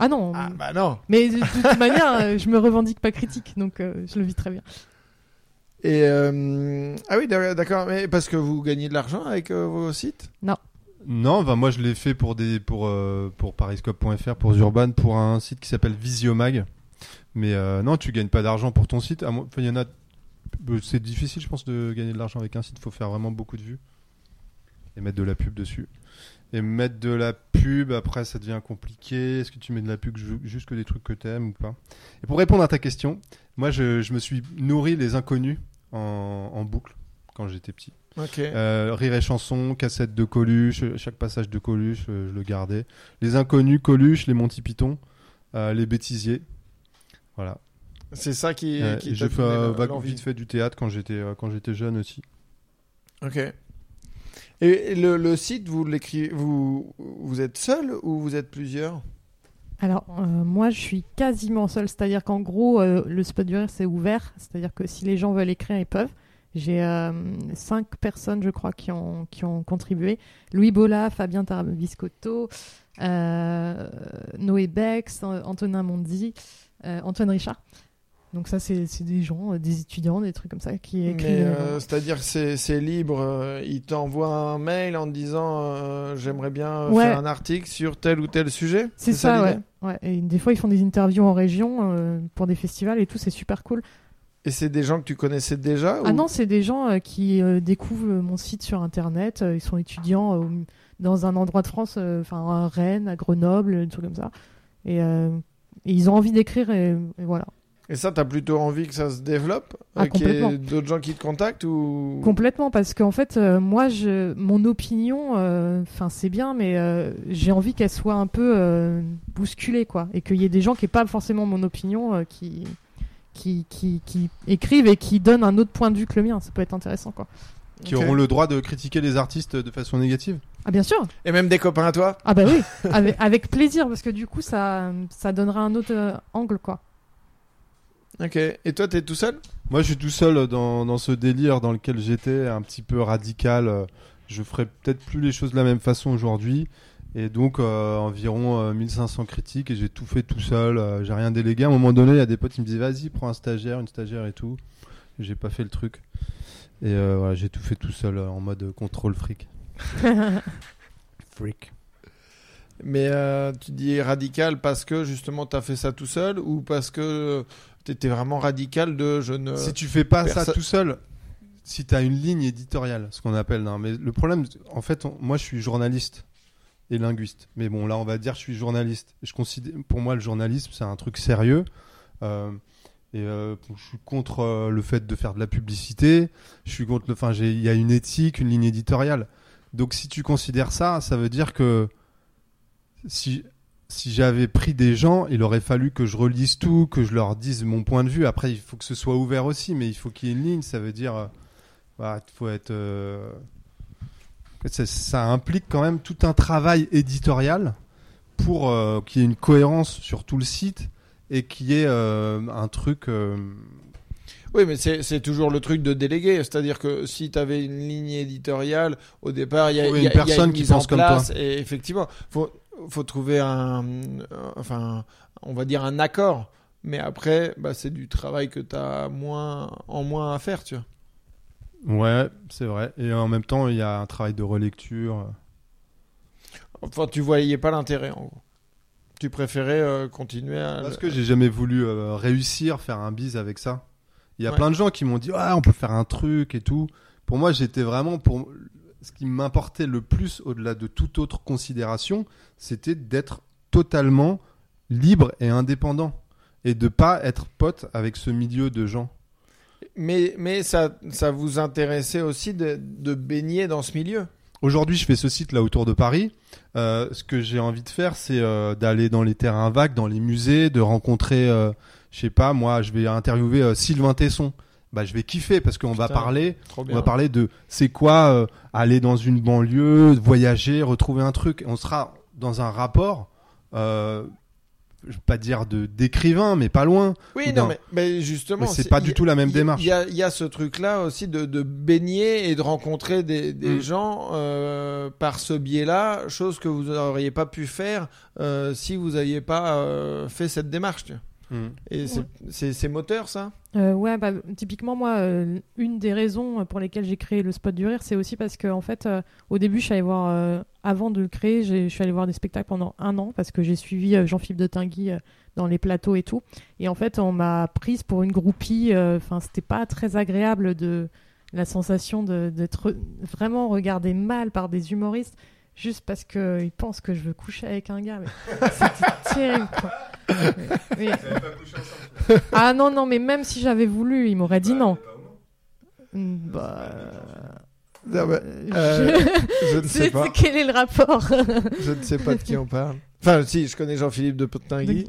Ah non, Ah bah non. mais de, toute *laughs* manière, euh, je me revendique pas critique, donc euh, je le vis très bien. Et euh, ah oui, d'accord. Mais parce que vous gagnez de l'argent avec euh, vos sites? Non, bah moi je l'ai fait pour des pour euh, pour pariscope.fr pour Urban pour un site qui s'appelle Visiomag. Mais euh, non, tu gagnes pas d'argent pour ton site. à moins- enfin, il y en a. C'est difficile, je pense, de gagner de l'argent avec un site. Il faut faire vraiment beaucoup de vues et mettre de la pub dessus. Et mettre de la pub, après ça devient compliqué. Est-ce que tu mets de la pub ju- juste que des trucs que t'aimes ou pas? Et pour répondre à ta question, moi je, je me suis nourri les inconnus en, en boucle quand j'étais petit. Euh, rire et chanson, cassette de Coluche, chaque passage de Coluche, euh, je le gardais. Les inconnus, Coluche, les Monty Python, euh, les bêtisiers. Voilà. C'est ça qui. Qui J'ai fait vite fait du théâtre quand j'étais quand j'étais jeune aussi. Ok. Et le, site, vous êtes seul ou vous êtes plusieurs? Alors, euh, moi, je suis quasiment seule, c'est-à-dire qu'en gros, euh, le spot du c'est ouvert, c'est-à-dire que si les gens veulent écrire, ils peuvent. J'ai euh, cinq personnes, je crois, qui ont, qui ont contribué. Louis Bola, Fabien Tarabiscotto, Noé Bex, Antonin Mondi, Antoine Richard. Donc ça, c'est des gens, euh, des étudiants, des trucs comme ça, qui écrivent. euh, euh, c'est-à-dire que c'est libre. euh, il t'envoie un mail en te disant euh, j'aimerais bien Ouais. faire un article sur tel ou tel sujet. C'est ça, l'idée ouais. ouais. Et des fois, ils font des interviews en région euh, pour des festivals et tout, c'est super cool. Et c'est des gens que tu connaissais déjà Ah ou- non, c'est des gens qui découvrent mon site sur internet. ils sont étudiants dans un endroit de France, enfin à Rennes, à Grenoble, des trucs comme ça. Et, et ils ont envie d'écrire et, et voilà. Et ça, t'as plutôt envie que ça se développe Ah, euh, Qu'il y ait d'autres gens qui te contactent ou? Complètement, parce qu'en fait, euh, moi, je, mon opinion, euh, c'est bien, mais euh, j'ai envie qu'elle soit un peu euh, bousculée, quoi. Et qu'il y ait des gens qui n'aient pas forcément mon opinion, euh, qui, qui, qui, qui écrivent et qui donnent un autre point de vue que le mien. Ça peut être intéressant, quoi. Qui auront le droit de critiquer les artistes de façon négative. Ah, bien sûr Et même des copains à toi? Ah bah oui, avec, avec plaisir, parce que du coup, ça, ça donnera un autre angle, quoi. Ok. Et toi, t'es tout seul? Moi, je suis tout seul dans, dans ce délire dans lequel j'étais, un petit peu radical. Je ferai peut-être plus les choses de la même façon aujourd'hui. Et donc, euh, environ euh, 1500 critiques et j'ai tout fait tout seul. euh, j'ai rien délégué. À un moment donné, il y a des potes qui me disaient Vas-y, prends un stagiaire, une stagiaire et tout. J'ai pas fait le truc. Et euh, voilà, j'ai tout fait tout seul euh, en mode contrôle fric. *laughs* Freak. Mais euh, tu dis radical parce que justement t'as fait ça tout seul ou parce que t'étais vraiment radical de je ne. si tu fais pas ça tout seul, si tu as une ligne éditoriale, ce qu'on appelle, non, mais le problème, en fait, on- moi je suis journaliste et linguiste. Mais bon, là on va dire je suis journaliste. Je considère, pour moi, le journalisme c'est un truc sérieux. Euh, et euh, je suis contre euh, le fait de faire de la publicité. Je suis contre le. Enfin, il y a une éthique, une ligne éditoriale. Donc si tu considères ça, ça veut dire que si si j'avais pris des gens, il aurait fallu que je relise tout, que je leur dise mon point de vue. Après, il faut que ce soit ouvert aussi, mais il faut qu'il y ait une ligne. Ça veut dire, euh, faut être. euh, ça, ça implique quand même tout un travail éditorial pour euh, qu'il y ait une cohérence sur tout le site et qu'il y ait euh, un truc. Oui, mais c'est toujours le truc de déléguer. C'est-à-dire que si tu avais une ligne éditoriale, au départ, il y a, y une il y a personne qui pense comme Et effectivement, faut, faut trouver un, enfin, on va dire un accord. Mais après, bah, c'est du travail que tu as moins, en moins à faire, tu vois. Ouais, c'est vrai. Et en même temps, il y a un travail de relecture. Enfin, tu voyais pas l'intérêt, en gros. Tu préférais euh, continuer à. Parce que j'ai jamais voulu euh, réussir, faire un bise avec ça. Il y a Ouais. plein de gens qui m'ont dit, ah, on peut faire un truc et tout. Pour moi, j'étais vraiment pour ce qui m'importait le plus au-delà de toute autre considération, c'était d'être totalement libre et indépendant et de pas être pote avec ce milieu de gens. Mais, mais ça, ça vous intéressait aussi de, de baigner dans ce milieu? Aujourd'hui, je fais ce site là autour de Paris. Euh, ce que j'ai envie de faire, c'est euh, d'aller dans les terrains vagues, dans les musées, de rencontrer, euh, je sais pas, moi, je vais interviewer euh, Sylvain Tesson. Bah, je vais kiffer parce qu'on va parler, on va parler de c'est quoi euh, aller dans une banlieue, voyager, retrouver un truc. On sera dans un rapport, euh, je vais pas dire de d'écrivain, mais pas loin. Oui, ou non, mais, mais justement. C'est pas du tout la même démarche. Il y a, il y a ce truc-là aussi de, de baigner et de rencontrer des, des Mm. gens euh, par ce biais-là, chose que vous n'auriez pas pu faire euh, si vous n'aviez pas euh, fait cette démarche. tu vois. Mm. Et c'est- Ouais. c'est moteur, ça? Euh, ouais, bah, typiquement, moi, euh, une des raisons pour lesquelles j'ai créé le spot du rire, c'est aussi parce que, en fait, euh, au début, je suis allée voir, avant de le créer, je suis allée voir des spectacles pendant un an parce que j'ai suivi Jean-Philippe de Tinguy dans les plateaux et tout. Et en fait, on m'a prise pour une groupie. Enfin, c'était pas très agréable de la sensation d'être vraiment regardée mal par des humoristes juste parce qu'ils pensent que je veux coucher avec un gars. mais *laughs* C'était terrible, quoi. Mais- mais- ah non, non, mais même si j'avais voulu, il m'aurait dit non. Bah. Non, mais, euh, euh, je- Je ne *laughs* sais pas. Quel est le rapport? Je ne sais pas de qui on parle. Enfin, si, je connais Jean-Philippe de Potinguy,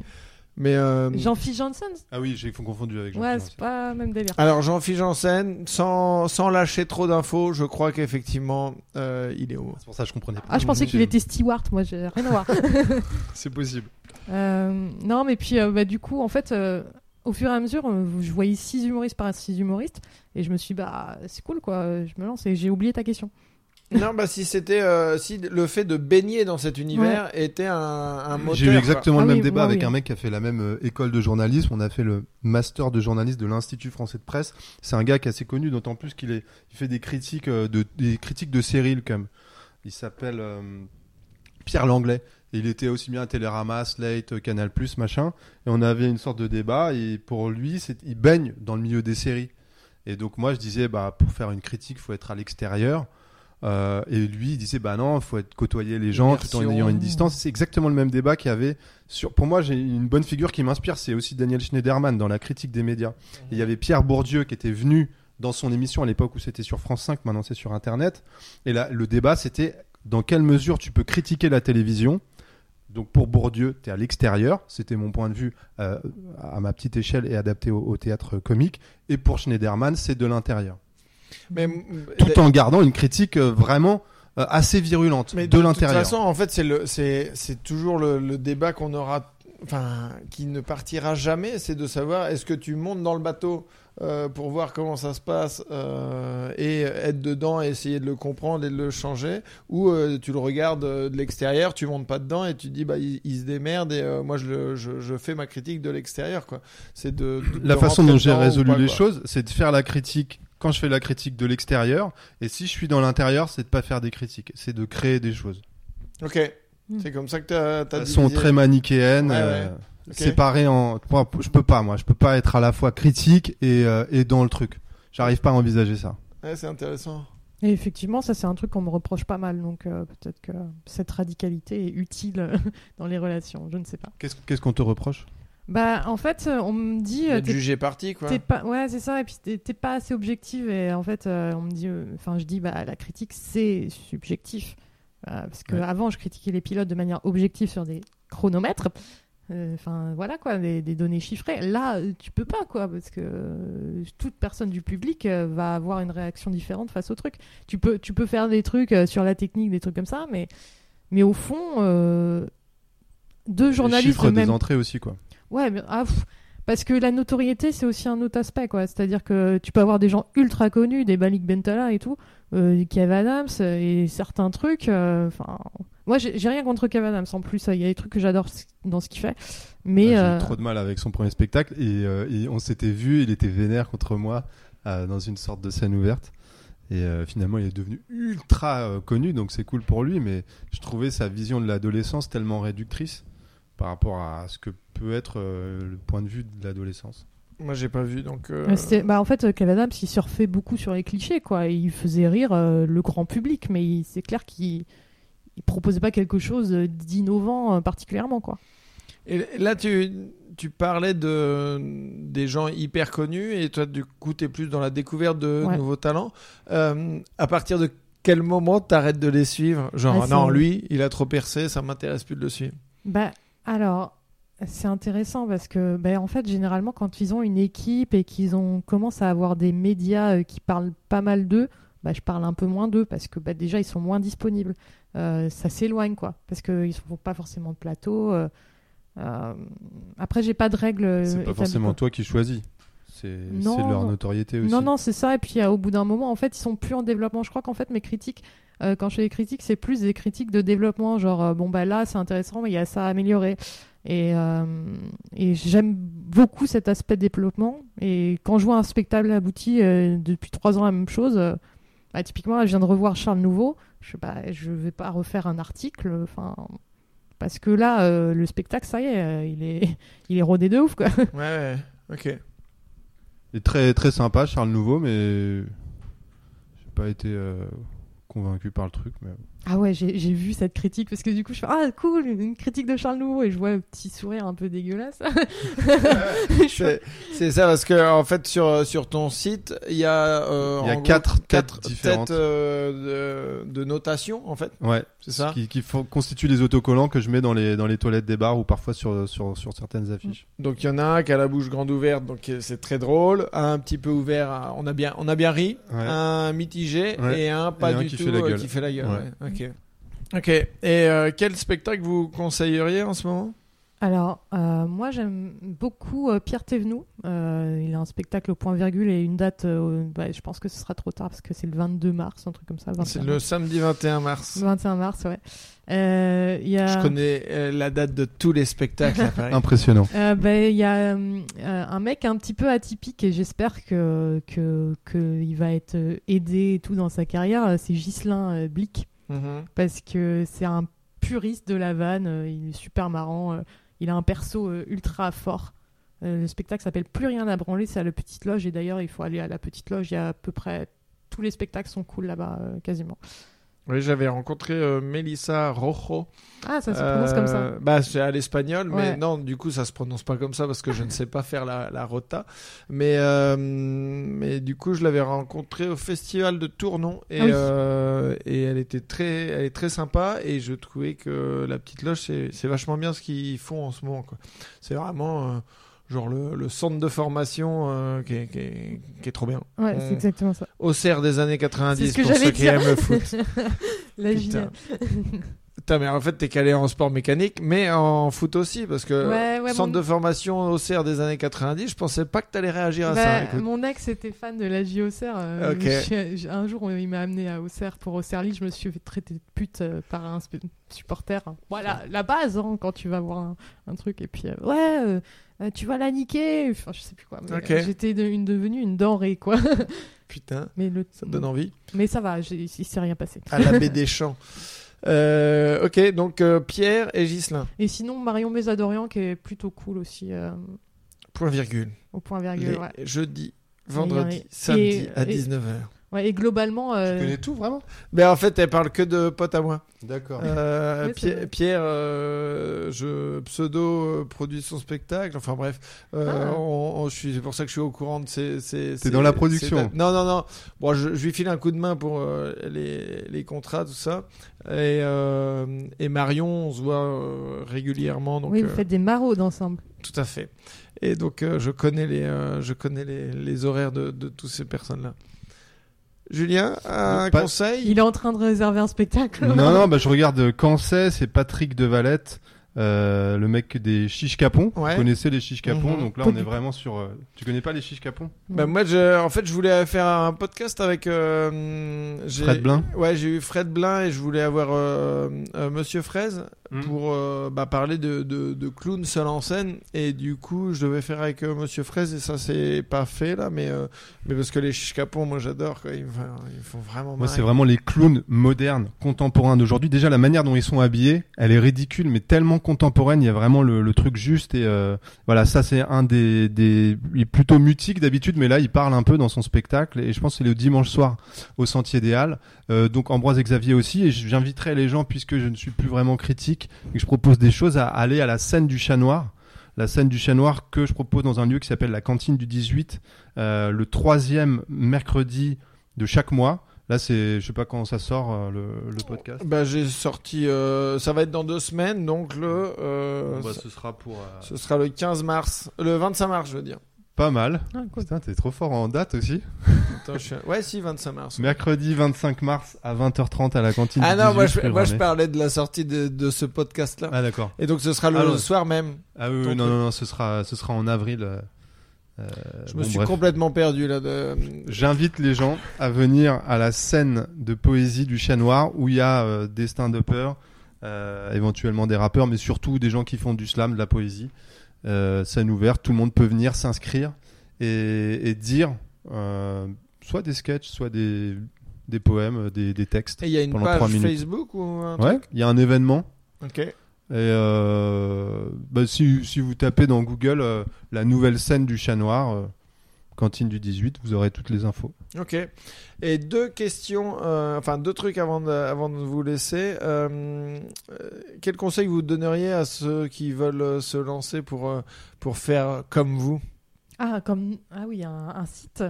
mais... euh, Jean-Philippe Janssen Ah oui, j'ai confondu avec Jean. Ouais, c'est pas le même délire. Alors Jean-Philippe Janssen, sans, sans lâcher trop d'infos, je crois qu'effectivement, euh, il est homo. C'est pour ça que je comprenais pas. Ah, je pensais qu'il était steward, moi, j'ai rien à voir. *laughs* C'est possible. Euh, non, mais puis, euh, bah, du coup, en fait, euh, au fur et à mesure, euh, je voyais six humoristes par six humoristes, et je me suis dit, bah, c'est cool, quoi, je me lance, et j'ai oublié ta question. Non, bah si c'était, euh, si le fait de baigner dans cet univers était un, un moteur. J'ai eu exactement quoi. le Ah même oui, débat moi, avec oui. un mec qui a fait la même euh, école de journalisme. On a fait le master de journalisme de l'Institut français de presse. C'est un gars qui est assez connu, d'autant plus qu'il est, il fait des critiques euh, de, des critiques de séries comme. Il s'appelle euh, Pierre Langlais. Et il était aussi bien à Télérama, Slate, Canal+, machin. Et on avait une sorte de débat. Et pour lui, c'est, il baigne dans le milieu des séries. Et donc moi, je disais, bah, pour faire une critique, faut être à l'extérieur. Euh, et lui, il disait, bah non, faut être côtoyer les gens tout en ayant une distance. C'est exactement le même débat qu'il y avait sur. Pour moi, j'ai une bonne figure qui m'inspire, c'est aussi Daniel Schneiderman dans la critique des médias. Et il y avait Pierre Bourdieu qui était venu dans son émission à l'époque où c'était sur France 5, maintenant c'est sur Internet. Et là, le débat, c'était dans quelle mesure tu peux critiquer la télévision? Donc pour Bourdieu, tu es à l'extérieur, c'était mon point de vue euh, à ma petite échelle et adapté au, au théâtre comique. Et pour Schneiderman, c'est de l'intérieur. Mais, Tout en gardant une critique euh, vraiment euh, assez virulente mais de toute l'intérieur. façon, en fait, c'est le, c'est, c'est toujours le, le débat qu'on aura, enfin, qui ne partira jamais, c'est de savoir est-ce que tu montes dans le bateau euh, pour voir comment ça se passe euh, et être dedans et essayer de le comprendre et de le changer, ou euh, tu le regardes de l'extérieur, tu montes pas dedans et tu te dis bah il, il se démerde et moi je, le, je, je fais ma critique de l'extérieur quoi. C'est de, de- La de façon dont j'ai résolu pas, les quoi. choses, c'est de faire la critique quand je fais la critique de l'extérieur. Et si je suis dans l'intérieur, c'est de pas faire des critiques, c'est de créer des choses. Ok. C'est comme ça que t'as, t'as Elles sont très manichéennes, Ouais, euh, ouais. Séparées en. Moi, Je peux pas, moi, je peux pas être à la fois critique et, euh, et dans le truc. J'arrive pas à envisager ça. Ouais, c'est intéressant. Et effectivement, ça, c'est un truc qu'on me reproche pas mal, donc euh, peut-être que cette radicalité est utile *laughs* dans les relations, je ne sais pas. Qu'est-ce qu'est-ce qu'on te reproche? Bah, en fait, euh, on me dit. euh, t'es- jugé parti quoi. Pas, ouais, c'est ça. Et puis t'es pas assez objective. Et en fait, euh, on me dit, euh, enfin, je dis, bah, la critique c'est subjectif. Euh, parce que Ouais. avant, je critiquais les pilotes de manière objective sur des chronomètres. Euh, Enfin, voilà quoi, des, des données chiffrées. Là, tu peux pas quoi, parce que toute personne du public va avoir une réaction différente face au truc. Tu peux, tu peux faire des trucs sur la technique, des trucs comme ça, mais, mais au fond, euh, deux Les journalistes chiffres de des même entrées aussi, quoi. Ouais, mais, ah, parce que la notoriété, c'est aussi un autre aspect, quoi. C'est-à-dire que tu peux avoir des gens ultra connus, des Malik Bentala et tout, euh, Kev Adams euh, et certains trucs. euh, Enfin, moi, j'ai j'ai rien contre Kev Adams en plus. Il y a des trucs que j'adore dans ce qu'il fait, mais Ah, J'ai euh, eu trop de mal avec son premier spectacle et, euh, et on s'était vu, il était vénère contre moi dans une sorte de scène ouverte. Et finalement, il est devenu ultra connu, donc c'est cool pour lui. Mais je trouvais sa vision de l'adolescence tellement réductrice par rapport à ce que peut être euh, le point de vue de l'adolescence. Moi, j'ai pas vu, donc. euh, bah, en fait, euh, Kev Adams, il surfait beaucoup sur les clichés, quoi. Il faisait rire euh, le grand public, mais il- c'est clair qu'il il proposait pas quelque chose d'innovant euh, particulièrement, quoi. Et là, tu, tu parlais de, des gens hyper connus et toi, du coup, tu es plus dans la découverte de Ouais. nouveaux talents. Euh, à partir de quel moment t'arrêtes de les suivre? Genre, Ah, non, lui, il a trop percé, ça m'intéresse plus de le suivre. Bah, alors, c'est intéressant parce que, bah, en fait, généralement, quand ils ont une équipe et qu'ils ont commencent à avoir des médias euh, qui parlent pas mal d'eux, bah, je parle un peu moins d'eux parce que bah, déjà, ils sont moins disponibles. Euh, ça s'éloigne, quoi, parce qu'ils ne font pas forcément de plateau. euh, euh, Après, j'ai pas de règles. C'est pas forcément toi qui choisis. C'est leur non. notoriété aussi. Non, non, c'est ça. Et puis, euh, au bout d'un moment, en fait, ils sont plus en développement. Je crois qu'en fait, mes critiques, euh, quand je fais des critiques, c'est plus des critiques de développement. Genre, euh, bon, bah là, c'est intéressant, mais il y a ça à améliorer. Et, euh, et j'aime beaucoup cet aspect de développement. Et quand je vois un spectacle abouti euh, depuis trois ans, la même chose, euh, bah, typiquement, là, je viens de revoir Charles Nouveau. Je ne je vais pas refaire un article. Enfin. Parce que là, euh, le spectacle, ça y est, euh, il est, *laughs* il est rodé de ouf, quoi. Ouais, ouais, ok. Est très, très sympa, Charles Nouveau, mais j'ai pas été euh, convaincu par le truc. Mais... Ah ouais, j'ai j'ai vu cette critique parce que du coup je fais ah cool une critique de Charles Nouveau et je vois un petit sourire un peu dégueulasse. *laughs* C'est ça, parce que en fait, sur, sur ton site, il y a, euh, Il y a en gros, quatre têtes quatre différentes. têtes, euh, de, de notation, en fait. Ouais, C'est ça qui, qui font- constituent les autocollants que je mets dans les, dans les toilettes des bars ou parfois sur, sur, sur certaines affiches. Donc il y en a un qui a la bouche grande ouverte, donc euh, c'est très drôle. Un petit peu ouvert, on a bien, on a bien ri. Ouais. Un mitigé Ouais. et un pas Et un du qui tout fait la gueule. qui fait la gueule. Ouais. ouais. Ok. Ok. Et euh, quel spectacle vous conseilleriez en ce moment? Alors euh, moi j'aime beaucoup euh, Pierre Thévenoud. Euh, il a un spectacle au point virgule et une date. euh, bah, je pense que ce sera trop tard parce que c'est le 22 mars, un truc comme ça. 21 C'est le samedi 21 mars. 21 mars, ouais. Euh, Il y a. Je connais euh, la date de tous les spectacles à *laughs* Paris. Impressionnant. Euh, ben, il y a un mec un petit peu atypique et j'espère que, que, que il va être aidé et tout dans sa carrière. C'est Ghislain euh, Blic Mhm. parce que c'est un puriste de la vanne. euh, Il est super marrant. euh, Il a un perso euh, ultra fort. Le spectacle s'appelle Plus rien à branler. C'est à la Petite Loge et d'ailleurs il faut aller à la Petite Loge. Il y a à peu près tous les spectacles sont cool là-bas quasiment. Oui, j'avais rencontré euh, Melissa Rojo. Ah ça se prononce comme ça. Euh, Bah, c'est à l'espagnol, mais non, du coup, ça se prononce pas comme ça parce que je ne sais pas faire la, la rota. Mais, euh, mais du coup, je l'avais rencontrée au festival de Tournon et, Ah oui. euh, et elle était très, elle est très sympa et je trouvais que la petite loge, c'est c'est vachement bien ce qu'ils font en ce moment. C'est vraiment euh, genre le, le centre de formation euh, qui, est, qui, est, qui est trop bien. Ouais, c'est exactement ça. Au cerf des années C'est 90 ce pour ceux j'allais qui dire. aiment le foot. *laughs* La Putain. *laughs* Putain, mais en fait, t'es calé en sport mécanique, mais en foot aussi, parce que Ouais, ouais, centre mon- de formation au CER des années 90, je pensais pas que t'allais réagir à ça. Bah, écoute. mon ex était fan de la JOCR. euh, je suis- j'ai- un jour, il m'a amené à Auxerre pour Auxerre Lille. Je me suis fait traiter de pute euh, par un supporter. Voilà, la base hein, quand tu vas voir un, un truc. Et puis, euh, ouais, euh, euh, tu vas la niquer. Enfin, je sais plus quoi. euh, J'étais de- une, devenue une denrée, quoi. Putain, *laughs* mais, le, ça te donne envie. mais ça va, il s'est rien passé. À la baie *laughs* des Champs. Euh, ok, donc euh, Pierre et Ghislain. Et sinon, Marion Bézadorian qui est plutôt cool aussi, euh, Point virgule. au point virgule. Les ouais. jeudis, vendredis, samedi à et- 19h. Ouais, et globalement, euh, Tu connais tout vraiment Mais en fait, elle parle que de potes à moi. D'accord. Euh, Pierre, euh, je pseudo euh, produit son spectacle. Enfin bref, euh, Ah. on- on- je suis, c'est pour ça que je suis au courant de ces. ces- ces- dans la ces production. dates. Non, non, non. Bon, je, je lui file un coup de main pour euh, les, les contrats, tout ça. Et, euh, et Marion, on se voit euh, régulièrement. Donc, oui, euh, vous faites des maraudes ensemble. tout à fait. Et donc, euh, je connais les, euh, je connais les, les horaires de, de toutes ces personnes-là. Julien, un Pas- conseil Il est en train de réserver un spectacle. Non, non, *laughs* bah, je regarde euh, quand c'est, c'est Patrick de Valette, euh, le mec des chiches capons. Ouais. Vous connaissez les chiches capons, Mhm. donc là on est vraiment sur. euh, Tu connais pas les chiches capons? Bah, moi, je, en fait, je voulais faire un podcast avec euh, j'ai- Fred Blin Ouais, j'ai eu Fred Blin et je voulais avoir euh, euh, Monsieur Fraise Mhm. pour euh, bah, parler de, de, de clown seul en scène. Et du coup, je devais faire avec euh, Monsieur Fraise et ça c'est pas fait là, mais euh, mais parce que les chichcapons, moi j'adore. Ils, font- ils font vraiment. Moi, c'est vraiment les clowns modernes, contemporains d'aujourd'hui. Déjà, la manière dont ils sont habillés, elle est ridicule, mais tellement contemporaine. Il y a vraiment le, le truc juste. Et euh, voilà, ça, c'est un des, des. Il est plutôt mutique d'habitude, mais là, il parle un peu dans son spectacle. Et je pense que c'est le dimanche soir au Sentier des Halles. Euh, donc, Ambroise et Xavier aussi. Et j'inviterai les gens, puisque je ne suis plus vraiment critique, et que je propose des choses, à aller à la scène du Chat Noir. La scène du Chat Noir que je propose dans un lieu qui s'appelle la Cantine du 18, euh, le troisième mercredi de chaque mois. Là, c'est, je sais pas quand ça sort euh, le, le podcast. Bah, j'ai sorti. euh, ça va être dans deux semaines, donc le. euh, Bon, bah, ce- ce sera pour euh, ce sera le 15 mars, le 25 mars, je veux dire. Pas mal. Ah, cool. Putain, t'es trop fort en date aussi. Attends, je suis- Ouais, si, 25 mars. Mercredi 25 mars à 20h30 à la cantine. Ah non, moi 18 je, moi je rue parlais de la sortie de, de ce podcast-là. Ah d'accord. Et donc ce sera le Ah, soir même. Ah oui, non, euh, non, non, ce sera, ce sera en avril. euh, euh, Je me suis bref. complètement perdu là. De... J'invite les gens à venir à la scène de poésie du Chat Noir où il y a euh, des stand-uppers, euh, éventuellement des rappeurs, mais surtout des gens qui font du slam, de la poésie. Euh, scène ouverte, tout le monde peut venir s'inscrire et, et dire euh, soit des sketchs, soit des, des poèmes, des, des textes. Et il y a une page. Facebook ou un Ouais, il y a un événement. Ok. Et euh, bah, si, si vous tapez dans Google euh, la nouvelle scène du Chat Noir, euh, cantine du 18, vous aurez toutes les infos. Ok. Et deux questions, euh, enfin deux trucs avant de, avant de vous laisser. Euh, euh, quel conseil vous donneriez à ceux qui veulent euh, se lancer pour, pour faire comme vous? Ah, comme... ah oui, un, un site.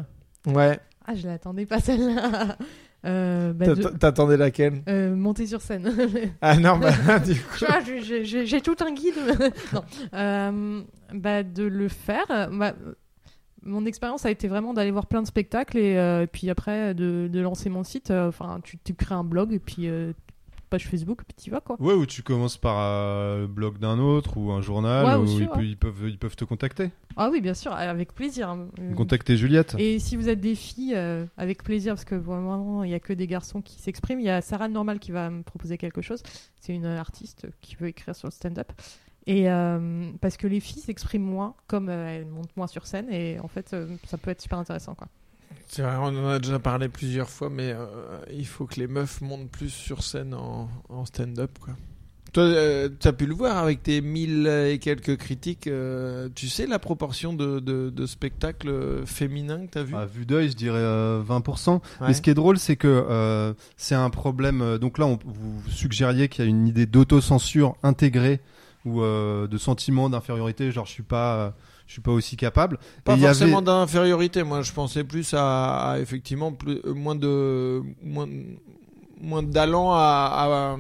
Ouais. Ah, je l'attendais pas celle-là. *laughs* Euh, bah, de- T'attendais laquelle? Euh, monter sur scène. *laughs* Ah non, bah *laughs* du coup. Vois, j'ai- tout un guide. non. Euh, bah, de le faire. Bah, mon expérience a été vraiment d'aller voir plein de spectacles et euh, puis après de, de lancer mon site. Euh, Enfin, tu, tu crées un blog et puis euh, page Facebook, puis tu vas quoi. Ouais, ou tu commences par euh, le blog d'un autre ou un journal Ouais, où aussi, ils, ouais. ils peuvent, ils peuvent te contacter. Ah oui, bien sûr, avec plaisir. Euh, Contacter Juliette. Et si vous êtes des filles, avec plaisir, parce que vraiment, il n'y a que des garçons qui s'expriment. Il y a Sarah Normal qui va me proposer quelque chose. C'est une artiste qui veut écrire sur le stand-up. Et euh, parce que les filles s'expriment moins, comme euh, elles montent moins sur scène, et en fait, euh, ça peut être super intéressant. Quoi. C'est vrai, on en a déjà parlé plusieurs fois, mais euh, il faut que les meufs montent plus sur scène en, en stand-up, quoi. Toi, euh, tu as pu le voir avec tes mille et quelques critiques. euh, tu sais la proportion de, de, de spectacles féminins que tu as vu? À vue d'œil, je dirais euh, 20%. Mais Ouais. ce qui est drôle, c'est que euh, c'est un problème. donc là, on, vous suggériez qu'il y a une idée d'autocensure intégrée ou euh, de sentiment d'infériorité, genre je suis pas, euh, je suis pas aussi capable. Pas Et forcément avait- d'infériorité. Moi, je pensais plus à, à effectivement plus, euh, moins de moins, moins d'allant à,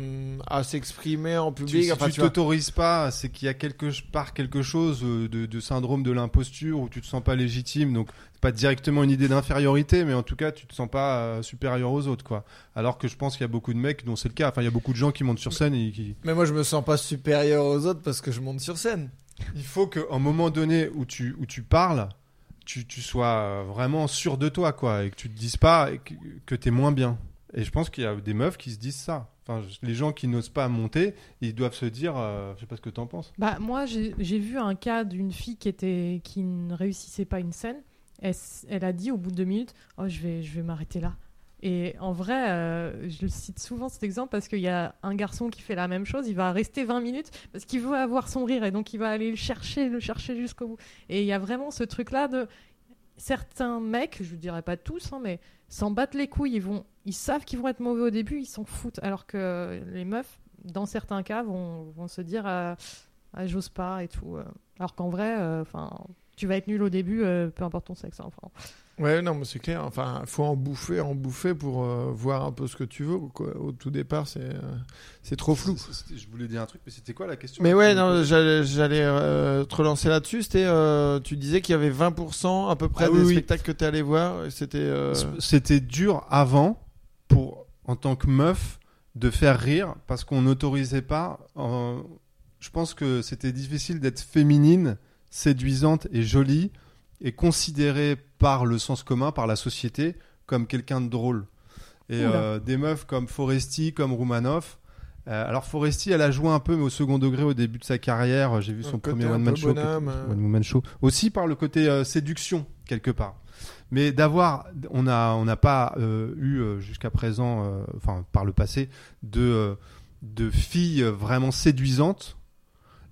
à, à s'exprimer en Tu, public. si enfin, tu tu vois. t'autorises pas, c'est qu'il y a quelque part quelque chose de, de syndrome de l'imposture où tu te sens pas légitime. Donc pas directement une idée d'infériorité, mais en tout cas tu te sens pas euh, supérieur aux autres, quoi. Alors que je pense qu'il y a beaucoup de mecs dont c'est le cas. Enfin, il y a beaucoup de gens qui montent sur scène et qui. Mais moi, je me sens pas supérieur aux autres parce que je monte sur scène. Il faut qu'à un moment donné où tu où tu parles, tu, tu sois euh, vraiment sûr de toi, quoi, et que tu te dises pas que, que t'es moins bien. Et je pense qu'il y a des meufs qui se disent ça. Enfin, les gens qui n'osent pas monter, ils doivent se dire, euh, je sais pas ce que t'en penses. Bah, moi, j'ai j'ai vu un cas d'une fille qui, était, qui ne réussissait pas une scène. Elle, elle a dit au bout de deux minutes Oh, je vais, je vais m'arrêter là. Et en vrai, euh, je le cite souvent cet exemple parce qu'il y a un garçon qui fait la même chose. Il va rester 20 minutes parce qu'il veut avoir son rire et donc il va aller le chercher, le chercher jusqu'au bout. Et il y a vraiment ce truc-là de certains mecs, je dirais pas tous, hein, mais s'en battent les couilles. Ils, vont, ils savent qu'ils vont être mauvais au début, ils s'en foutent. Alors que les meufs, dans certains cas, vont, vont se dire ah, ah, j'ose pas et tout. euh. Alors qu'en vrai, euh, enfin, tu vas être nul au début, euh, peu importe ton sexe. hein, Enfin, Ouais, non, mais c'est clair. Enfin, faut en bouffer, en bouffer pour euh, voir un peu ce que tu veux. Quoi. Au tout départ, c'est euh, c'est trop flou. Je voulais dire un truc, mais c'était quoi la question Mais ouais, non, j'allais euh, te relancer là-dessus. C'était, euh, tu disais qu'il y avait 20% à peu près Ah des oui, oui. spectacles que tu allé voir. C'était. euh, C'était dur avant, pour, en tant que meuf, de faire rire parce qu'on n'autorisait pas. euh, je pense que c'était difficile d'être féminine, séduisante et jolie et considérée par le sens commun, par la société, comme quelqu'un de drôle. Et euh, des meufs comme Foresti, comme Roumanoff. euh, alors Foresti, elle a joué un peu, mais au second degré au début de sa carrière. J'ai vu son premier one man show. bonhomme, qui était- euh. One Woman Show. Aussi par le côté euh, séduction quelque part. Mais d'avoir, on a, on n'a pas euh, eu jusqu'à présent, euh, enfin par le passé, de euh, de filles vraiment séduisantes.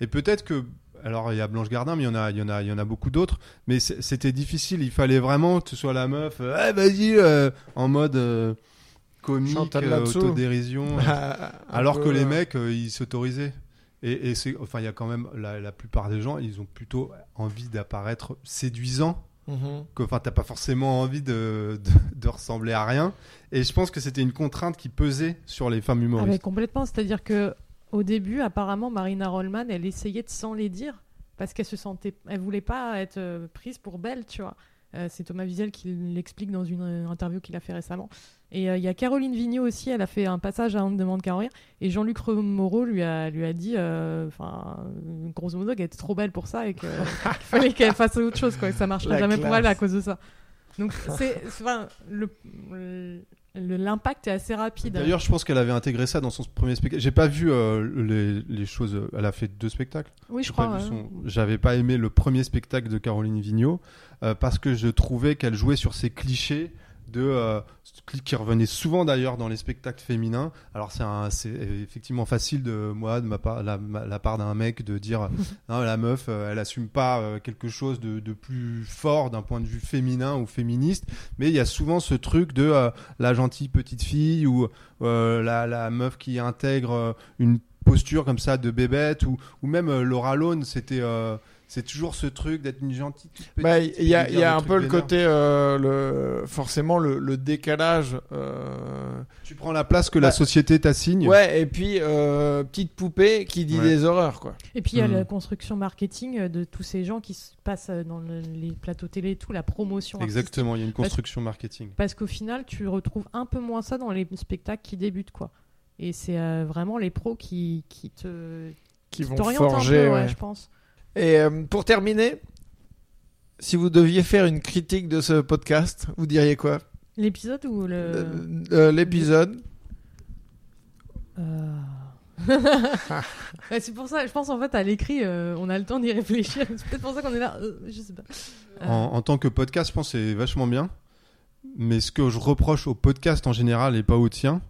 Et peut-être que, alors il y a Blanche Gardin, mais il y en a, il y en a, il y en a beaucoup d'autres. Mais c'était difficile. Il fallait vraiment que tu sois la meuf, euh, Eh, vas-y, euh, en mode euh, comique, euh, autodérision. un *laughs* Alors peu, que les euh, mecs, euh, ils s'autorisaient. Et, et c'est, enfin, il y a quand même la, la plupart des gens, ils ont plutôt envie d'apparaître séduisants. mhm. Que, enfin, t'as pas forcément envie de, de, de ressembler à rien. Et je pense que c'était une contrainte qui pesait sur les femmes Ah, mais humoristes. complètement. C'est-à-dire que au début, apparemment, Marina Rollman, elle essayait de s'en les dire parce qu'elle se sentait, elle voulait pas être euh, prise pour belle, tu vois. Euh, c'est Thomas Wiesel qui l'explique dans une euh, interview qu'il a fait récemment. Et euh, il y a Caroline Vigneault aussi, elle a fait un passage à On ne demande qu'à rire. Et Jean-Luc Moreau lui a, lui a dit, enfin, grosso modo, qu'elle était trop belle pour ça et qu'il *laughs* fallait qu'elle fasse autre chose, quoi, que ça marcherait jamais pour elle à cause de ça. Donc, c'est, le, le- l'impact est assez rapide. D'ailleurs, je pense qu'elle avait intégré ça dans son premier spectacle. J'ai pas vu euh, les, les choses. Elle a fait deux spectacles. oui, je crois. son- J'avais pas aimé le premier spectacle de Caroline Vigneault euh, parce que je trouvais qu'elle jouait sur ces clichés de euh, qui revenaient souvent d'ailleurs dans les spectacles féminins. Alors c'est effectivement facile de moi de ma part la, ma- la part d'un mec de dire non *laughs* la meuf euh, elle assume pas euh, quelque chose de, de plus fort d'un point de vue féminin ou féministe mais il y a souvent ce truc de la gentille petite fille ou la, la meuf qui intègre une posture comme ça de bébête ou, ou même Laura Lone c'était c'est toujours ce truc d'être une gentille Bah, il y a, y a un peu le côté, euh, le, forcément, le, le décalage. euh, tu prends la place que Bah, la société t'assigne Ouais, et puis, euh, petite poupée qui dit Ouais. des horreurs, quoi. Et puis il y a Hmm. la construction marketing de tous ces gens qui se passent dans le- les plateaux télé et tout, la promotion. exactement il y a une construction marketing Parce qu'au final, tu retrouves un peu moins ça dans les spectacles qui débutent, quoi. Et c'est euh, vraiment les pros qui, qui te Qui vont t'orientent un forger. peu, ouais, ouais. je pense. Et euh, pour terminer, si vous deviez faire une critique de ce podcast, vous diriez quoi? L'épisode ou le. Euh, euh, L'épisode Euh. *laughs* Ouais, c'est pour ça, je pense en fait à l'écrit, euh, on a le temps d'y réfléchir. C'est peut-être pour ça qu'on est là. euh, je sais pas. Euh, en, en tant que podcast je pense que c'est vachement bien mais ce que je reproche au podcast en général et pas au tien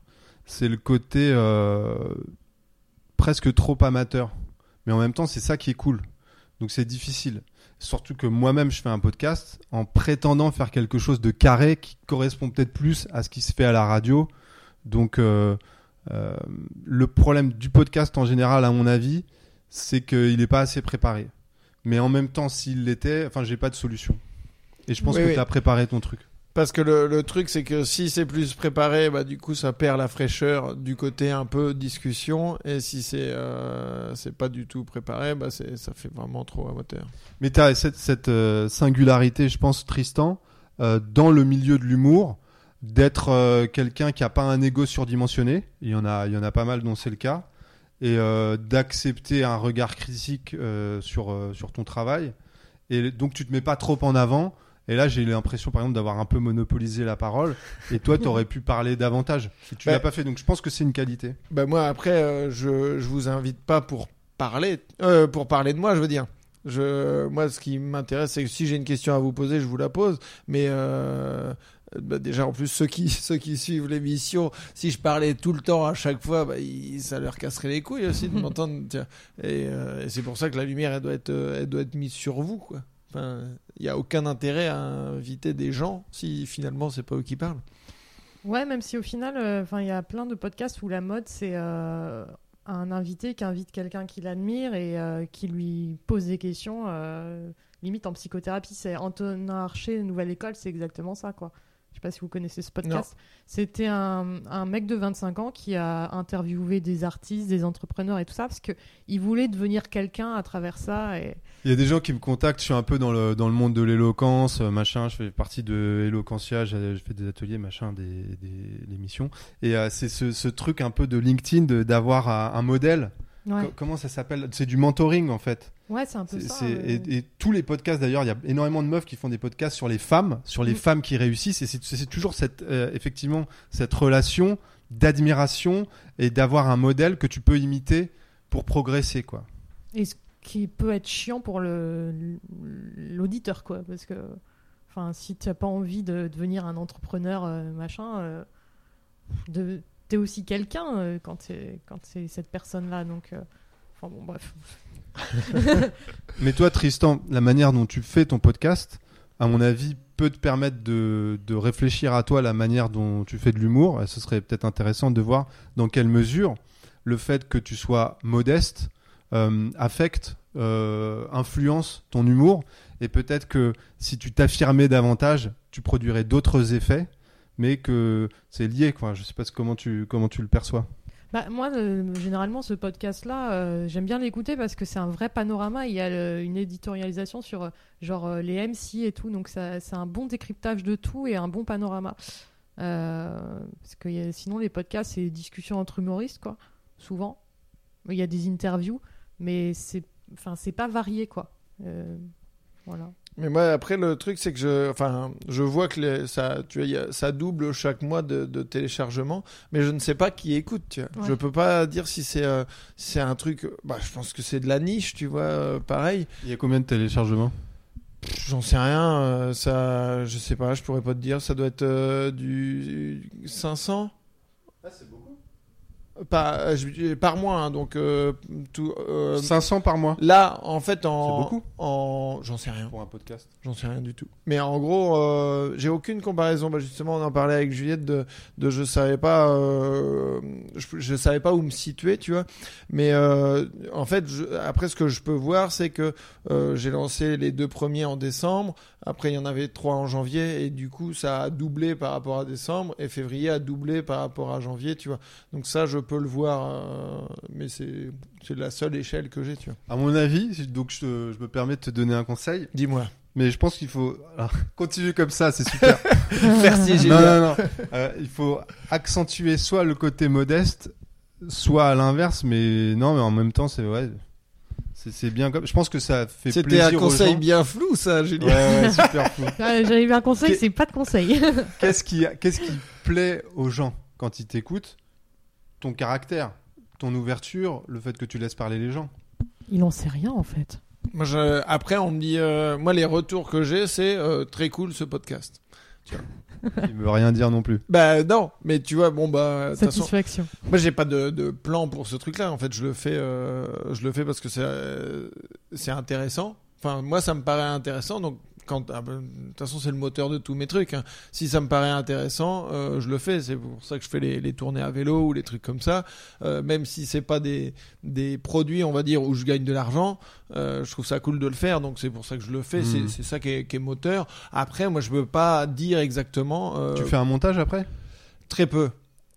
c'est le côté euh, presque trop amateur mais en même temps c'est ça qui est cool donc c'est difficile. Surtout que moi-même je fais un podcast en prétendant faire quelque chose de carré qui correspond peut-être plus à ce qui se fait à la radio. Donc euh, euh, le problème du podcast en général à mon avis c'est qu'il n'est pas assez préparé. Mais en même temps s'il l'était enfin j'ai pas de solution. Et je pense Oui, que oui. tu as préparé ton truc Parce que le, truc, c'est que si c'est plus préparé, bah, du coup, ça perd la fraîcheur du côté un peu discussion. Et si c'est euh, pas du tout préparé, bah, ça fait vraiment trop amateur. Mais tu as cette, euh, singularité, je pense, Tristan, euh, dans le milieu de l'humour, d'être quelqu'un qui n'a pas un ego surdimensionné. Il y en a, il y en a pas mal dont c'est le cas. Et d'accepter un regard critique sur, sur ton travail. Et donc, tu te mets pas trop en avant. Et là, j'ai l'impression, par exemple, d'avoir un peu monopolisé la parole. Et toi, tu aurais pu parler davantage. Et tu Ouais. l'as pas fait. Donc, je pense que c'est une qualité. Bah, moi, après, euh, je, je vous invite pas pour parler, euh, pour parler de moi, je veux dire. Je, moi, ce qui m'intéresse, c'est que si j'ai une question à vous poser, je vous la pose. Mais euh, bah, déjà, en plus, ceux qui, *laughs* ceux qui suivent l'émission, si je parlais tout le temps à chaque fois, bah, ça leur casserait les couilles aussi de *laughs* m'entendre. Et, euh, et c'est pour ça que la lumière, elle doit être, elle doit être mise sur vous, quoi. Il n'y a aucun intérêt à inviter des gens si finalement c'est pas eux qui parlent. Ouais, même si au final, euh, il y a plein de podcasts où la mode c'est euh, un invité qui invite quelqu'un qu'il admire et euh, qui lui pose des questions, limite en psychothérapie. C'est Antonin Archer, Nouvelle École, c'est exactement ça, quoi. Je sais pas si vous connaissez ce podcast. C'était un, un mec de 25 ans qui a interviewé des artistes, des entrepreneurs et tout ça, parce que il voulait devenir quelqu'un à travers ça. Et... Il y a des gens qui me contactent, je suis un peu dans le, dans le monde de l'éloquence, euh, machin, je fais partie de Eloquentia, je, fais des ateliers, machin, des, des, des missions. Et euh, c'est ce, ce truc un peu de LinkedIn, d'avoir un, un modèle. Ouais, Co- comment ça s'appelle? C'est du mentoring en fait. ouais c'est un peu ça. euh. et, et tous les podcasts d'ailleurs, il y a énormément de meufs qui font des podcasts sur les femmes, sur les Mm. femmes qui réussissent, et c'est toujours cette, euh, effectivement cette relation d'admiration et d'avoir un modèle que tu peux imiter pour progresser quoi. Et ce qui peut être chiant pour l'auditeur, quoi, parce que, enfin, si tu n'as pas envie de devenir un entrepreneur, euh, machin, euh, de, t'es aussi quelqu'un euh, quand c'est cette personne-là, donc, euh, enfin bon, bref. *laughs* Mais toi, Tristan, la manière dont tu fais ton podcast, à mon avis, peut te permettre de, réfléchir à toi la manière dont tu fais de l'humour. Ce serait peut-être intéressant de voir dans quelle mesure le fait que tu sois modeste euh, affecte, influence ton humour. Et peut-être que si tu t'affirmais davantage, tu produirais d'autres effets, mais que c'est lié. Quoi. Je sais pas comment tu, comment tu le perçois. Bah, moi, euh, généralement, ce podcast-là, euh, j'aime bien l'écouter parce que c'est un vrai panorama. Il y a une éditorialisation sur euh, genre les MC et tout, donc c'est un bon décryptage de tout et un bon panorama. Parce que sinon, les podcasts, c'est discussions entre humoristes, quoi, souvent. Il y a des interviews, mais c'est, enfin, pas varié, quoi. Voilà. Mais moi, après, le truc, c'est que je, enfin, je vois que les- ça, tu vois, il y a- ça double chaque mois de, de téléchargement, mais je ne sais pas qui écoute, tu vois. Ouais. Je peux pas dire si c'est euh, si un truc. Bah, je pense que c'est de la niche, tu vois, euh, pareil. Il y a combien de téléchargements? J'en sais rien, euh, ça, je sais pas, je pourrais pas te dire. Ça doit être euh, du 500 c'est beaucoup. Par, euh, je- par mois, hein, donc euh, tout. euh, 500 par mois là, en fait, en, C'est beaucoup en, j'en sais rien. pour un podcast. J'en sais rien du tout. Mais en gros, euh, j'ai aucune comparaison. Bah, justement, on en parlait avec Juliette de, de je savais pas, euh, je, je savais pas où me situer, tu vois. Mais euh, en fait, je- après, ce que je peux voir, c'est que euh, j'ai lancé les deux premiers en décembre. Après, il y en avait trois en janvier, et du coup, ça a doublé par rapport à décembre, et février a doublé par rapport à janvier, tu vois. Donc ça, je peux le voir, euh, mais c'est c'est la seule échelle que j'ai, tu vois. À mon avis, donc je, je me permets de te donner un conseil, Dis-moi. mais je pense qu'il faut alors, *laughs* continuer comme ça, c'est super. *laughs* Merci, non, non, non. Euh, il faut accentuer soit le côté modeste, soit à l'inverse, mais non, mais en même temps, c'est ouais, c'est c'est bien comme. Je pense que ça fait C'était plaisir un aux conseil gens. bien flou, ça, Julien. Ouais, ouais, *laughs* super fou. Ah, J'avais eu un conseil, c'est pas de conseil. Qu'est-ce qui, qu'est-ce qui plaît aux gens quand ils t'écoutent Ton caractère, ton ouverture, le fait que tu laisses parler les gens. Il en sait rien en fait. Moi, je- après, on me dit, euh, moi, les retours que j'ai, c'est euh, très cool ce podcast. *laughs* Il veut rien dire non plus. Bah non, mais tu vois, bon bah, toute façon, Satisfaction. moi, j'ai pas de, de plan pour ce truc-là. En fait, je le fais, euh, je le fais parce que c'est, euh, c'est intéressant. Enfin, moi, ça me paraît intéressant, donc. Quand, ah ben, de toute façon, c'est le moteur de tous mes trucs. hein. Si ça me paraît intéressant, euh, je le fais. C'est pour ça que je fais les, les tournées à vélo ou les trucs comme ça. Euh, même si c'est pas des, des produits, on va dire, où je gagne de l'argent, euh, je trouve ça cool de le faire. Donc c'est pour ça que je le fais. C'est, c'est ça qui est, qui est moteur. Après, moi, je peux pas dire exactement. Tu fais un montage après? Très peu.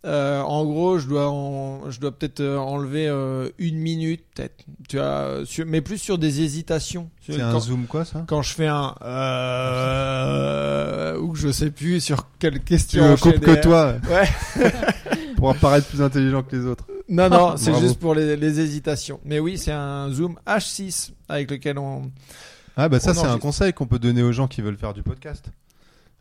Euh, en gros, je dois, en- je dois peut-être euh, enlever euh, une minute, peut-être. Tu vois, sur- mais plus sur des hésitations. C'est un zoom quoi ça? quand je fais un euh, ou que je sais plus sur quelle Tu question. ne coupes que toi? Ouais. *laughs* pour apparaître plus intelligent que les autres. Non, non, *laughs* c'est juste pour les, les hésitations. Mais oui, c'est un zoom H6 avec lequel on. Ah bah ça c'est un conseil qu'on peut donner aux gens qui veulent faire du podcast.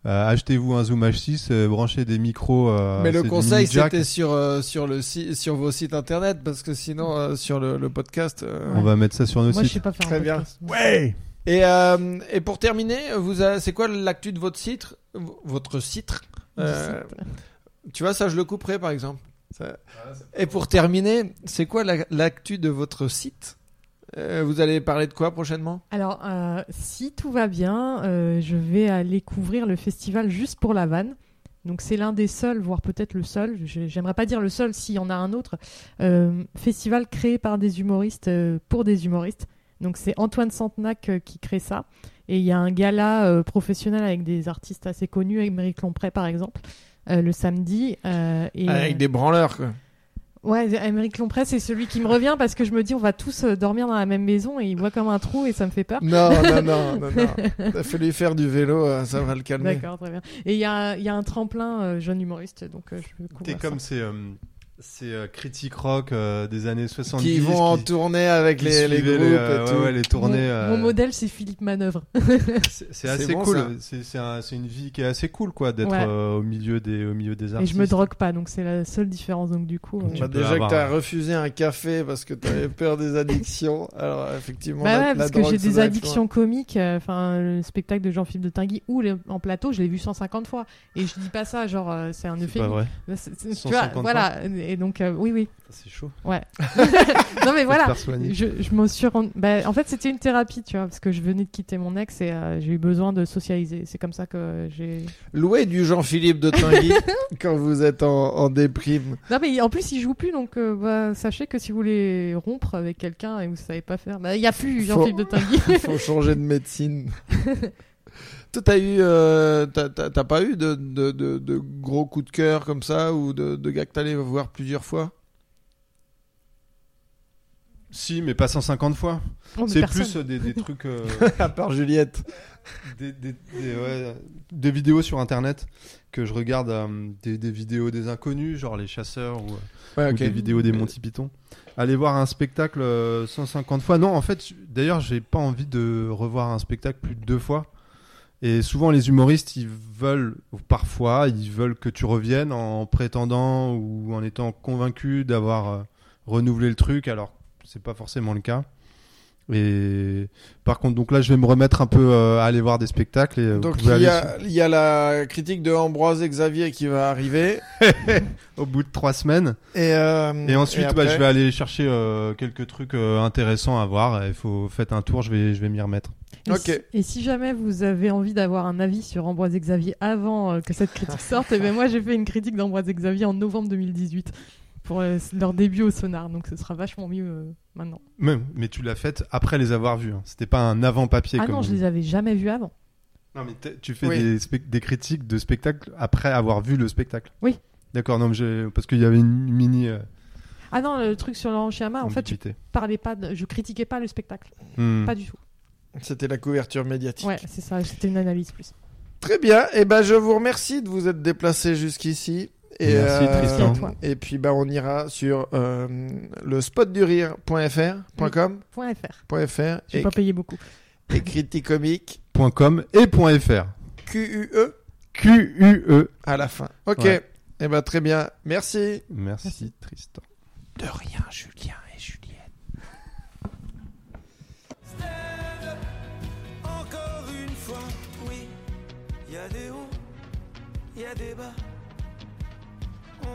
Euh, achetez-vous un zoom H6, euh, branchez des micros. euh, Mais le conseil, c'était sur euh, sur le si- sur vos sites internet parce que sinon euh, sur le, le podcast. euh, On va mettre ça sur nos Moi, je sites. sais pas faire Très un bien. podcast. Ouais. Et, euh, et pour terminer, vous avez- c'est quoi l'actu de votre site Votre site Euh, Tu vois, ça, je le couperai par exemple. Ça- Et pour terminer, c'est quoi la- l'actu de votre site? Euh, vous allez parler de quoi prochainement? Alors, euh, si tout va bien, euh, je vais aller couvrir le festival juste pour la vanne. Donc c'est l'un des seuls, voire peut-être le seul, j'aimerais pas dire le seul s'il y en a un autre, festival créé par des humoristes pour des humoristes. Donc c'est Antoine Santenac qui crée ça. Et il y a un gala professionnel avec des artistes assez connus, Émeric Lompré par exemple, le samedi. et, Avec des branleurs, quoi. Ouais, Émeric Lompré, c'est celui qui me revient parce que je me dis on va tous euh, dormir dans la même maison et il voit comme un trou et ça me fait peur. Non, non, non, *laughs* non, non. T'as fait lui faire du vélo, euh, ça va le calmer. D'accord, très bien. Et il y a, il y a un tremplin euh, jeune humoriste, donc euh, je vais T'es comme ça. Ces, euh, ces critiques rock euh, des années 70 Qui vont en qui- tournée avec les, les groupes euh, et ouais, tout. ouais, les tournées. Mon, euh, mon modèle, c'est Philippe Manœuvre. *laughs* C'est assez bon, cool. C'est c'est un- une vie qui est assez cool, quoi, d'être Ouais. euh, au milieu des au milieu des Et artistes. je me drogue pas, donc c'est la seule différence. Donc du coup, Donc, tu Bah, déjà avoir que t'as un- refusé un café parce que t'avais *laughs* peur des addictions. Alors effectivement, bah la- ouais, la parce que j'ai des addictions comiques. euh, Enfin, le spectacle de Jean-Philippe de Tinguy ou le- en plateau, je l'ai vu 150 fois. Et je dis pas ça, genre euh, c'est un C'est pas euphémisme. vrai. C'est- Tu 150 vois, voilà. Et donc euh, oui, oui. C'est chaud. *laughs* *laughs* Non mais voilà. Je, je me suis rendu... bah, en fait, c'était une thérapie, tu vois, parce que je venais de quitter mon ex et euh, j'ai eu besoin de socialiser. C'est comme ça que j'ai. Loué du Jean-Philippe de Tinguy *laughs* quand vous êtes en, en déprime. Non mais en plus, il joue plus, donc euh, bah, sachez que si vous voulez rompre avec quelqu'un et vous savez pas faire, bah il y a plus Faut- Jean-Philippe de Tinguy. Il faut changer de médecine. Toi, t'as eu, euh, t'as- pas eu de, de, de, de gros coups de cœur comme ça ou de, de gars que t'allais voir plusieurs fois? Si, mais pas 150 fois. Oh, C'est personne. plus euh, des, des trucs, euh, *laughs* À part Juliette. des, des- des- ouais, des vidéos sur internet que je regarde, euh, des, des vidéos des inconnus, genre les chasseurs ou, Ouais, ou des vidéos des Monty Python. Aller voir un spectacle euh, 150 fois. Non, en fait, d'ailleurs, j'ai pas envie de revoir un spectacle plus de deux fois. Et souvent, les humoristes, ils veulent, parfois, ils veulent que tu reviennes en prétendant ou en étant convaincu d'avoir euh, renouvelé le truc, alors c'est pas forcément le cas. Et par contre, donc là, je vais me remettre un peu euh, à aller voir des spectacles. Et, euh, Donc il y, aller a, il y a la critique de Ambroise et Xavier qui va arriver. *laughs* au bout de trois semaines. Et, euh, Et ensuite, après- bah, je vais aller chercher euh, quelques trucs euh, intéressants à voir. Il faut faites un tour, je vais, je vais m'y remettre. Et, Ok. si, et si jamais vous avez envie d'avoir un avis sur Ambroise et Xavier avant euh, que cette critique sorte, *laughs* eh ben moi j'ai fait une critique d'Ambroise et Xavier en novembre 2018 pour euh, leur début au sonar, donc ce sera vachement mieux euh, maintenant. Même, mais tu l'as faite après les avoir vus. hein. C'était pas un avant-papier. Ah comme non, je les avais jamais vus avant. Non, mais tu fais Oui. des, critiques de spectacle après avoir vu le spectacle. Oui. D'accord, non, mais parce qu'il y avait une mini euh, Ah non, le truc sur Laurent Chiama, en fait, je parlais pas, de- je critiquais pas le spectacle, Hmm. pas du tout. C'était la couverture médiatique. Ouais, c'est ça, c'était une analyse plus. Très bien. Et ben je vous remercie de vous être déplacé jusqu'ici. Et, Merci, Tristan. Merci à toi. Et puis bah on ira sur euh, le spotdurire.fr.com Point .fr. .fr pas payé beaucoup. et Criticomique Point .com et .fr. Q-U-E Q-U-E. à la fin. Ok. Ouais. Et ben très bien. Merci. Merci, Merci. Tristan. De rien, Julien et Juliette. Stand up, encore une fois, oui. Y a des hauts, y a des bas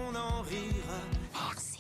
on en rira.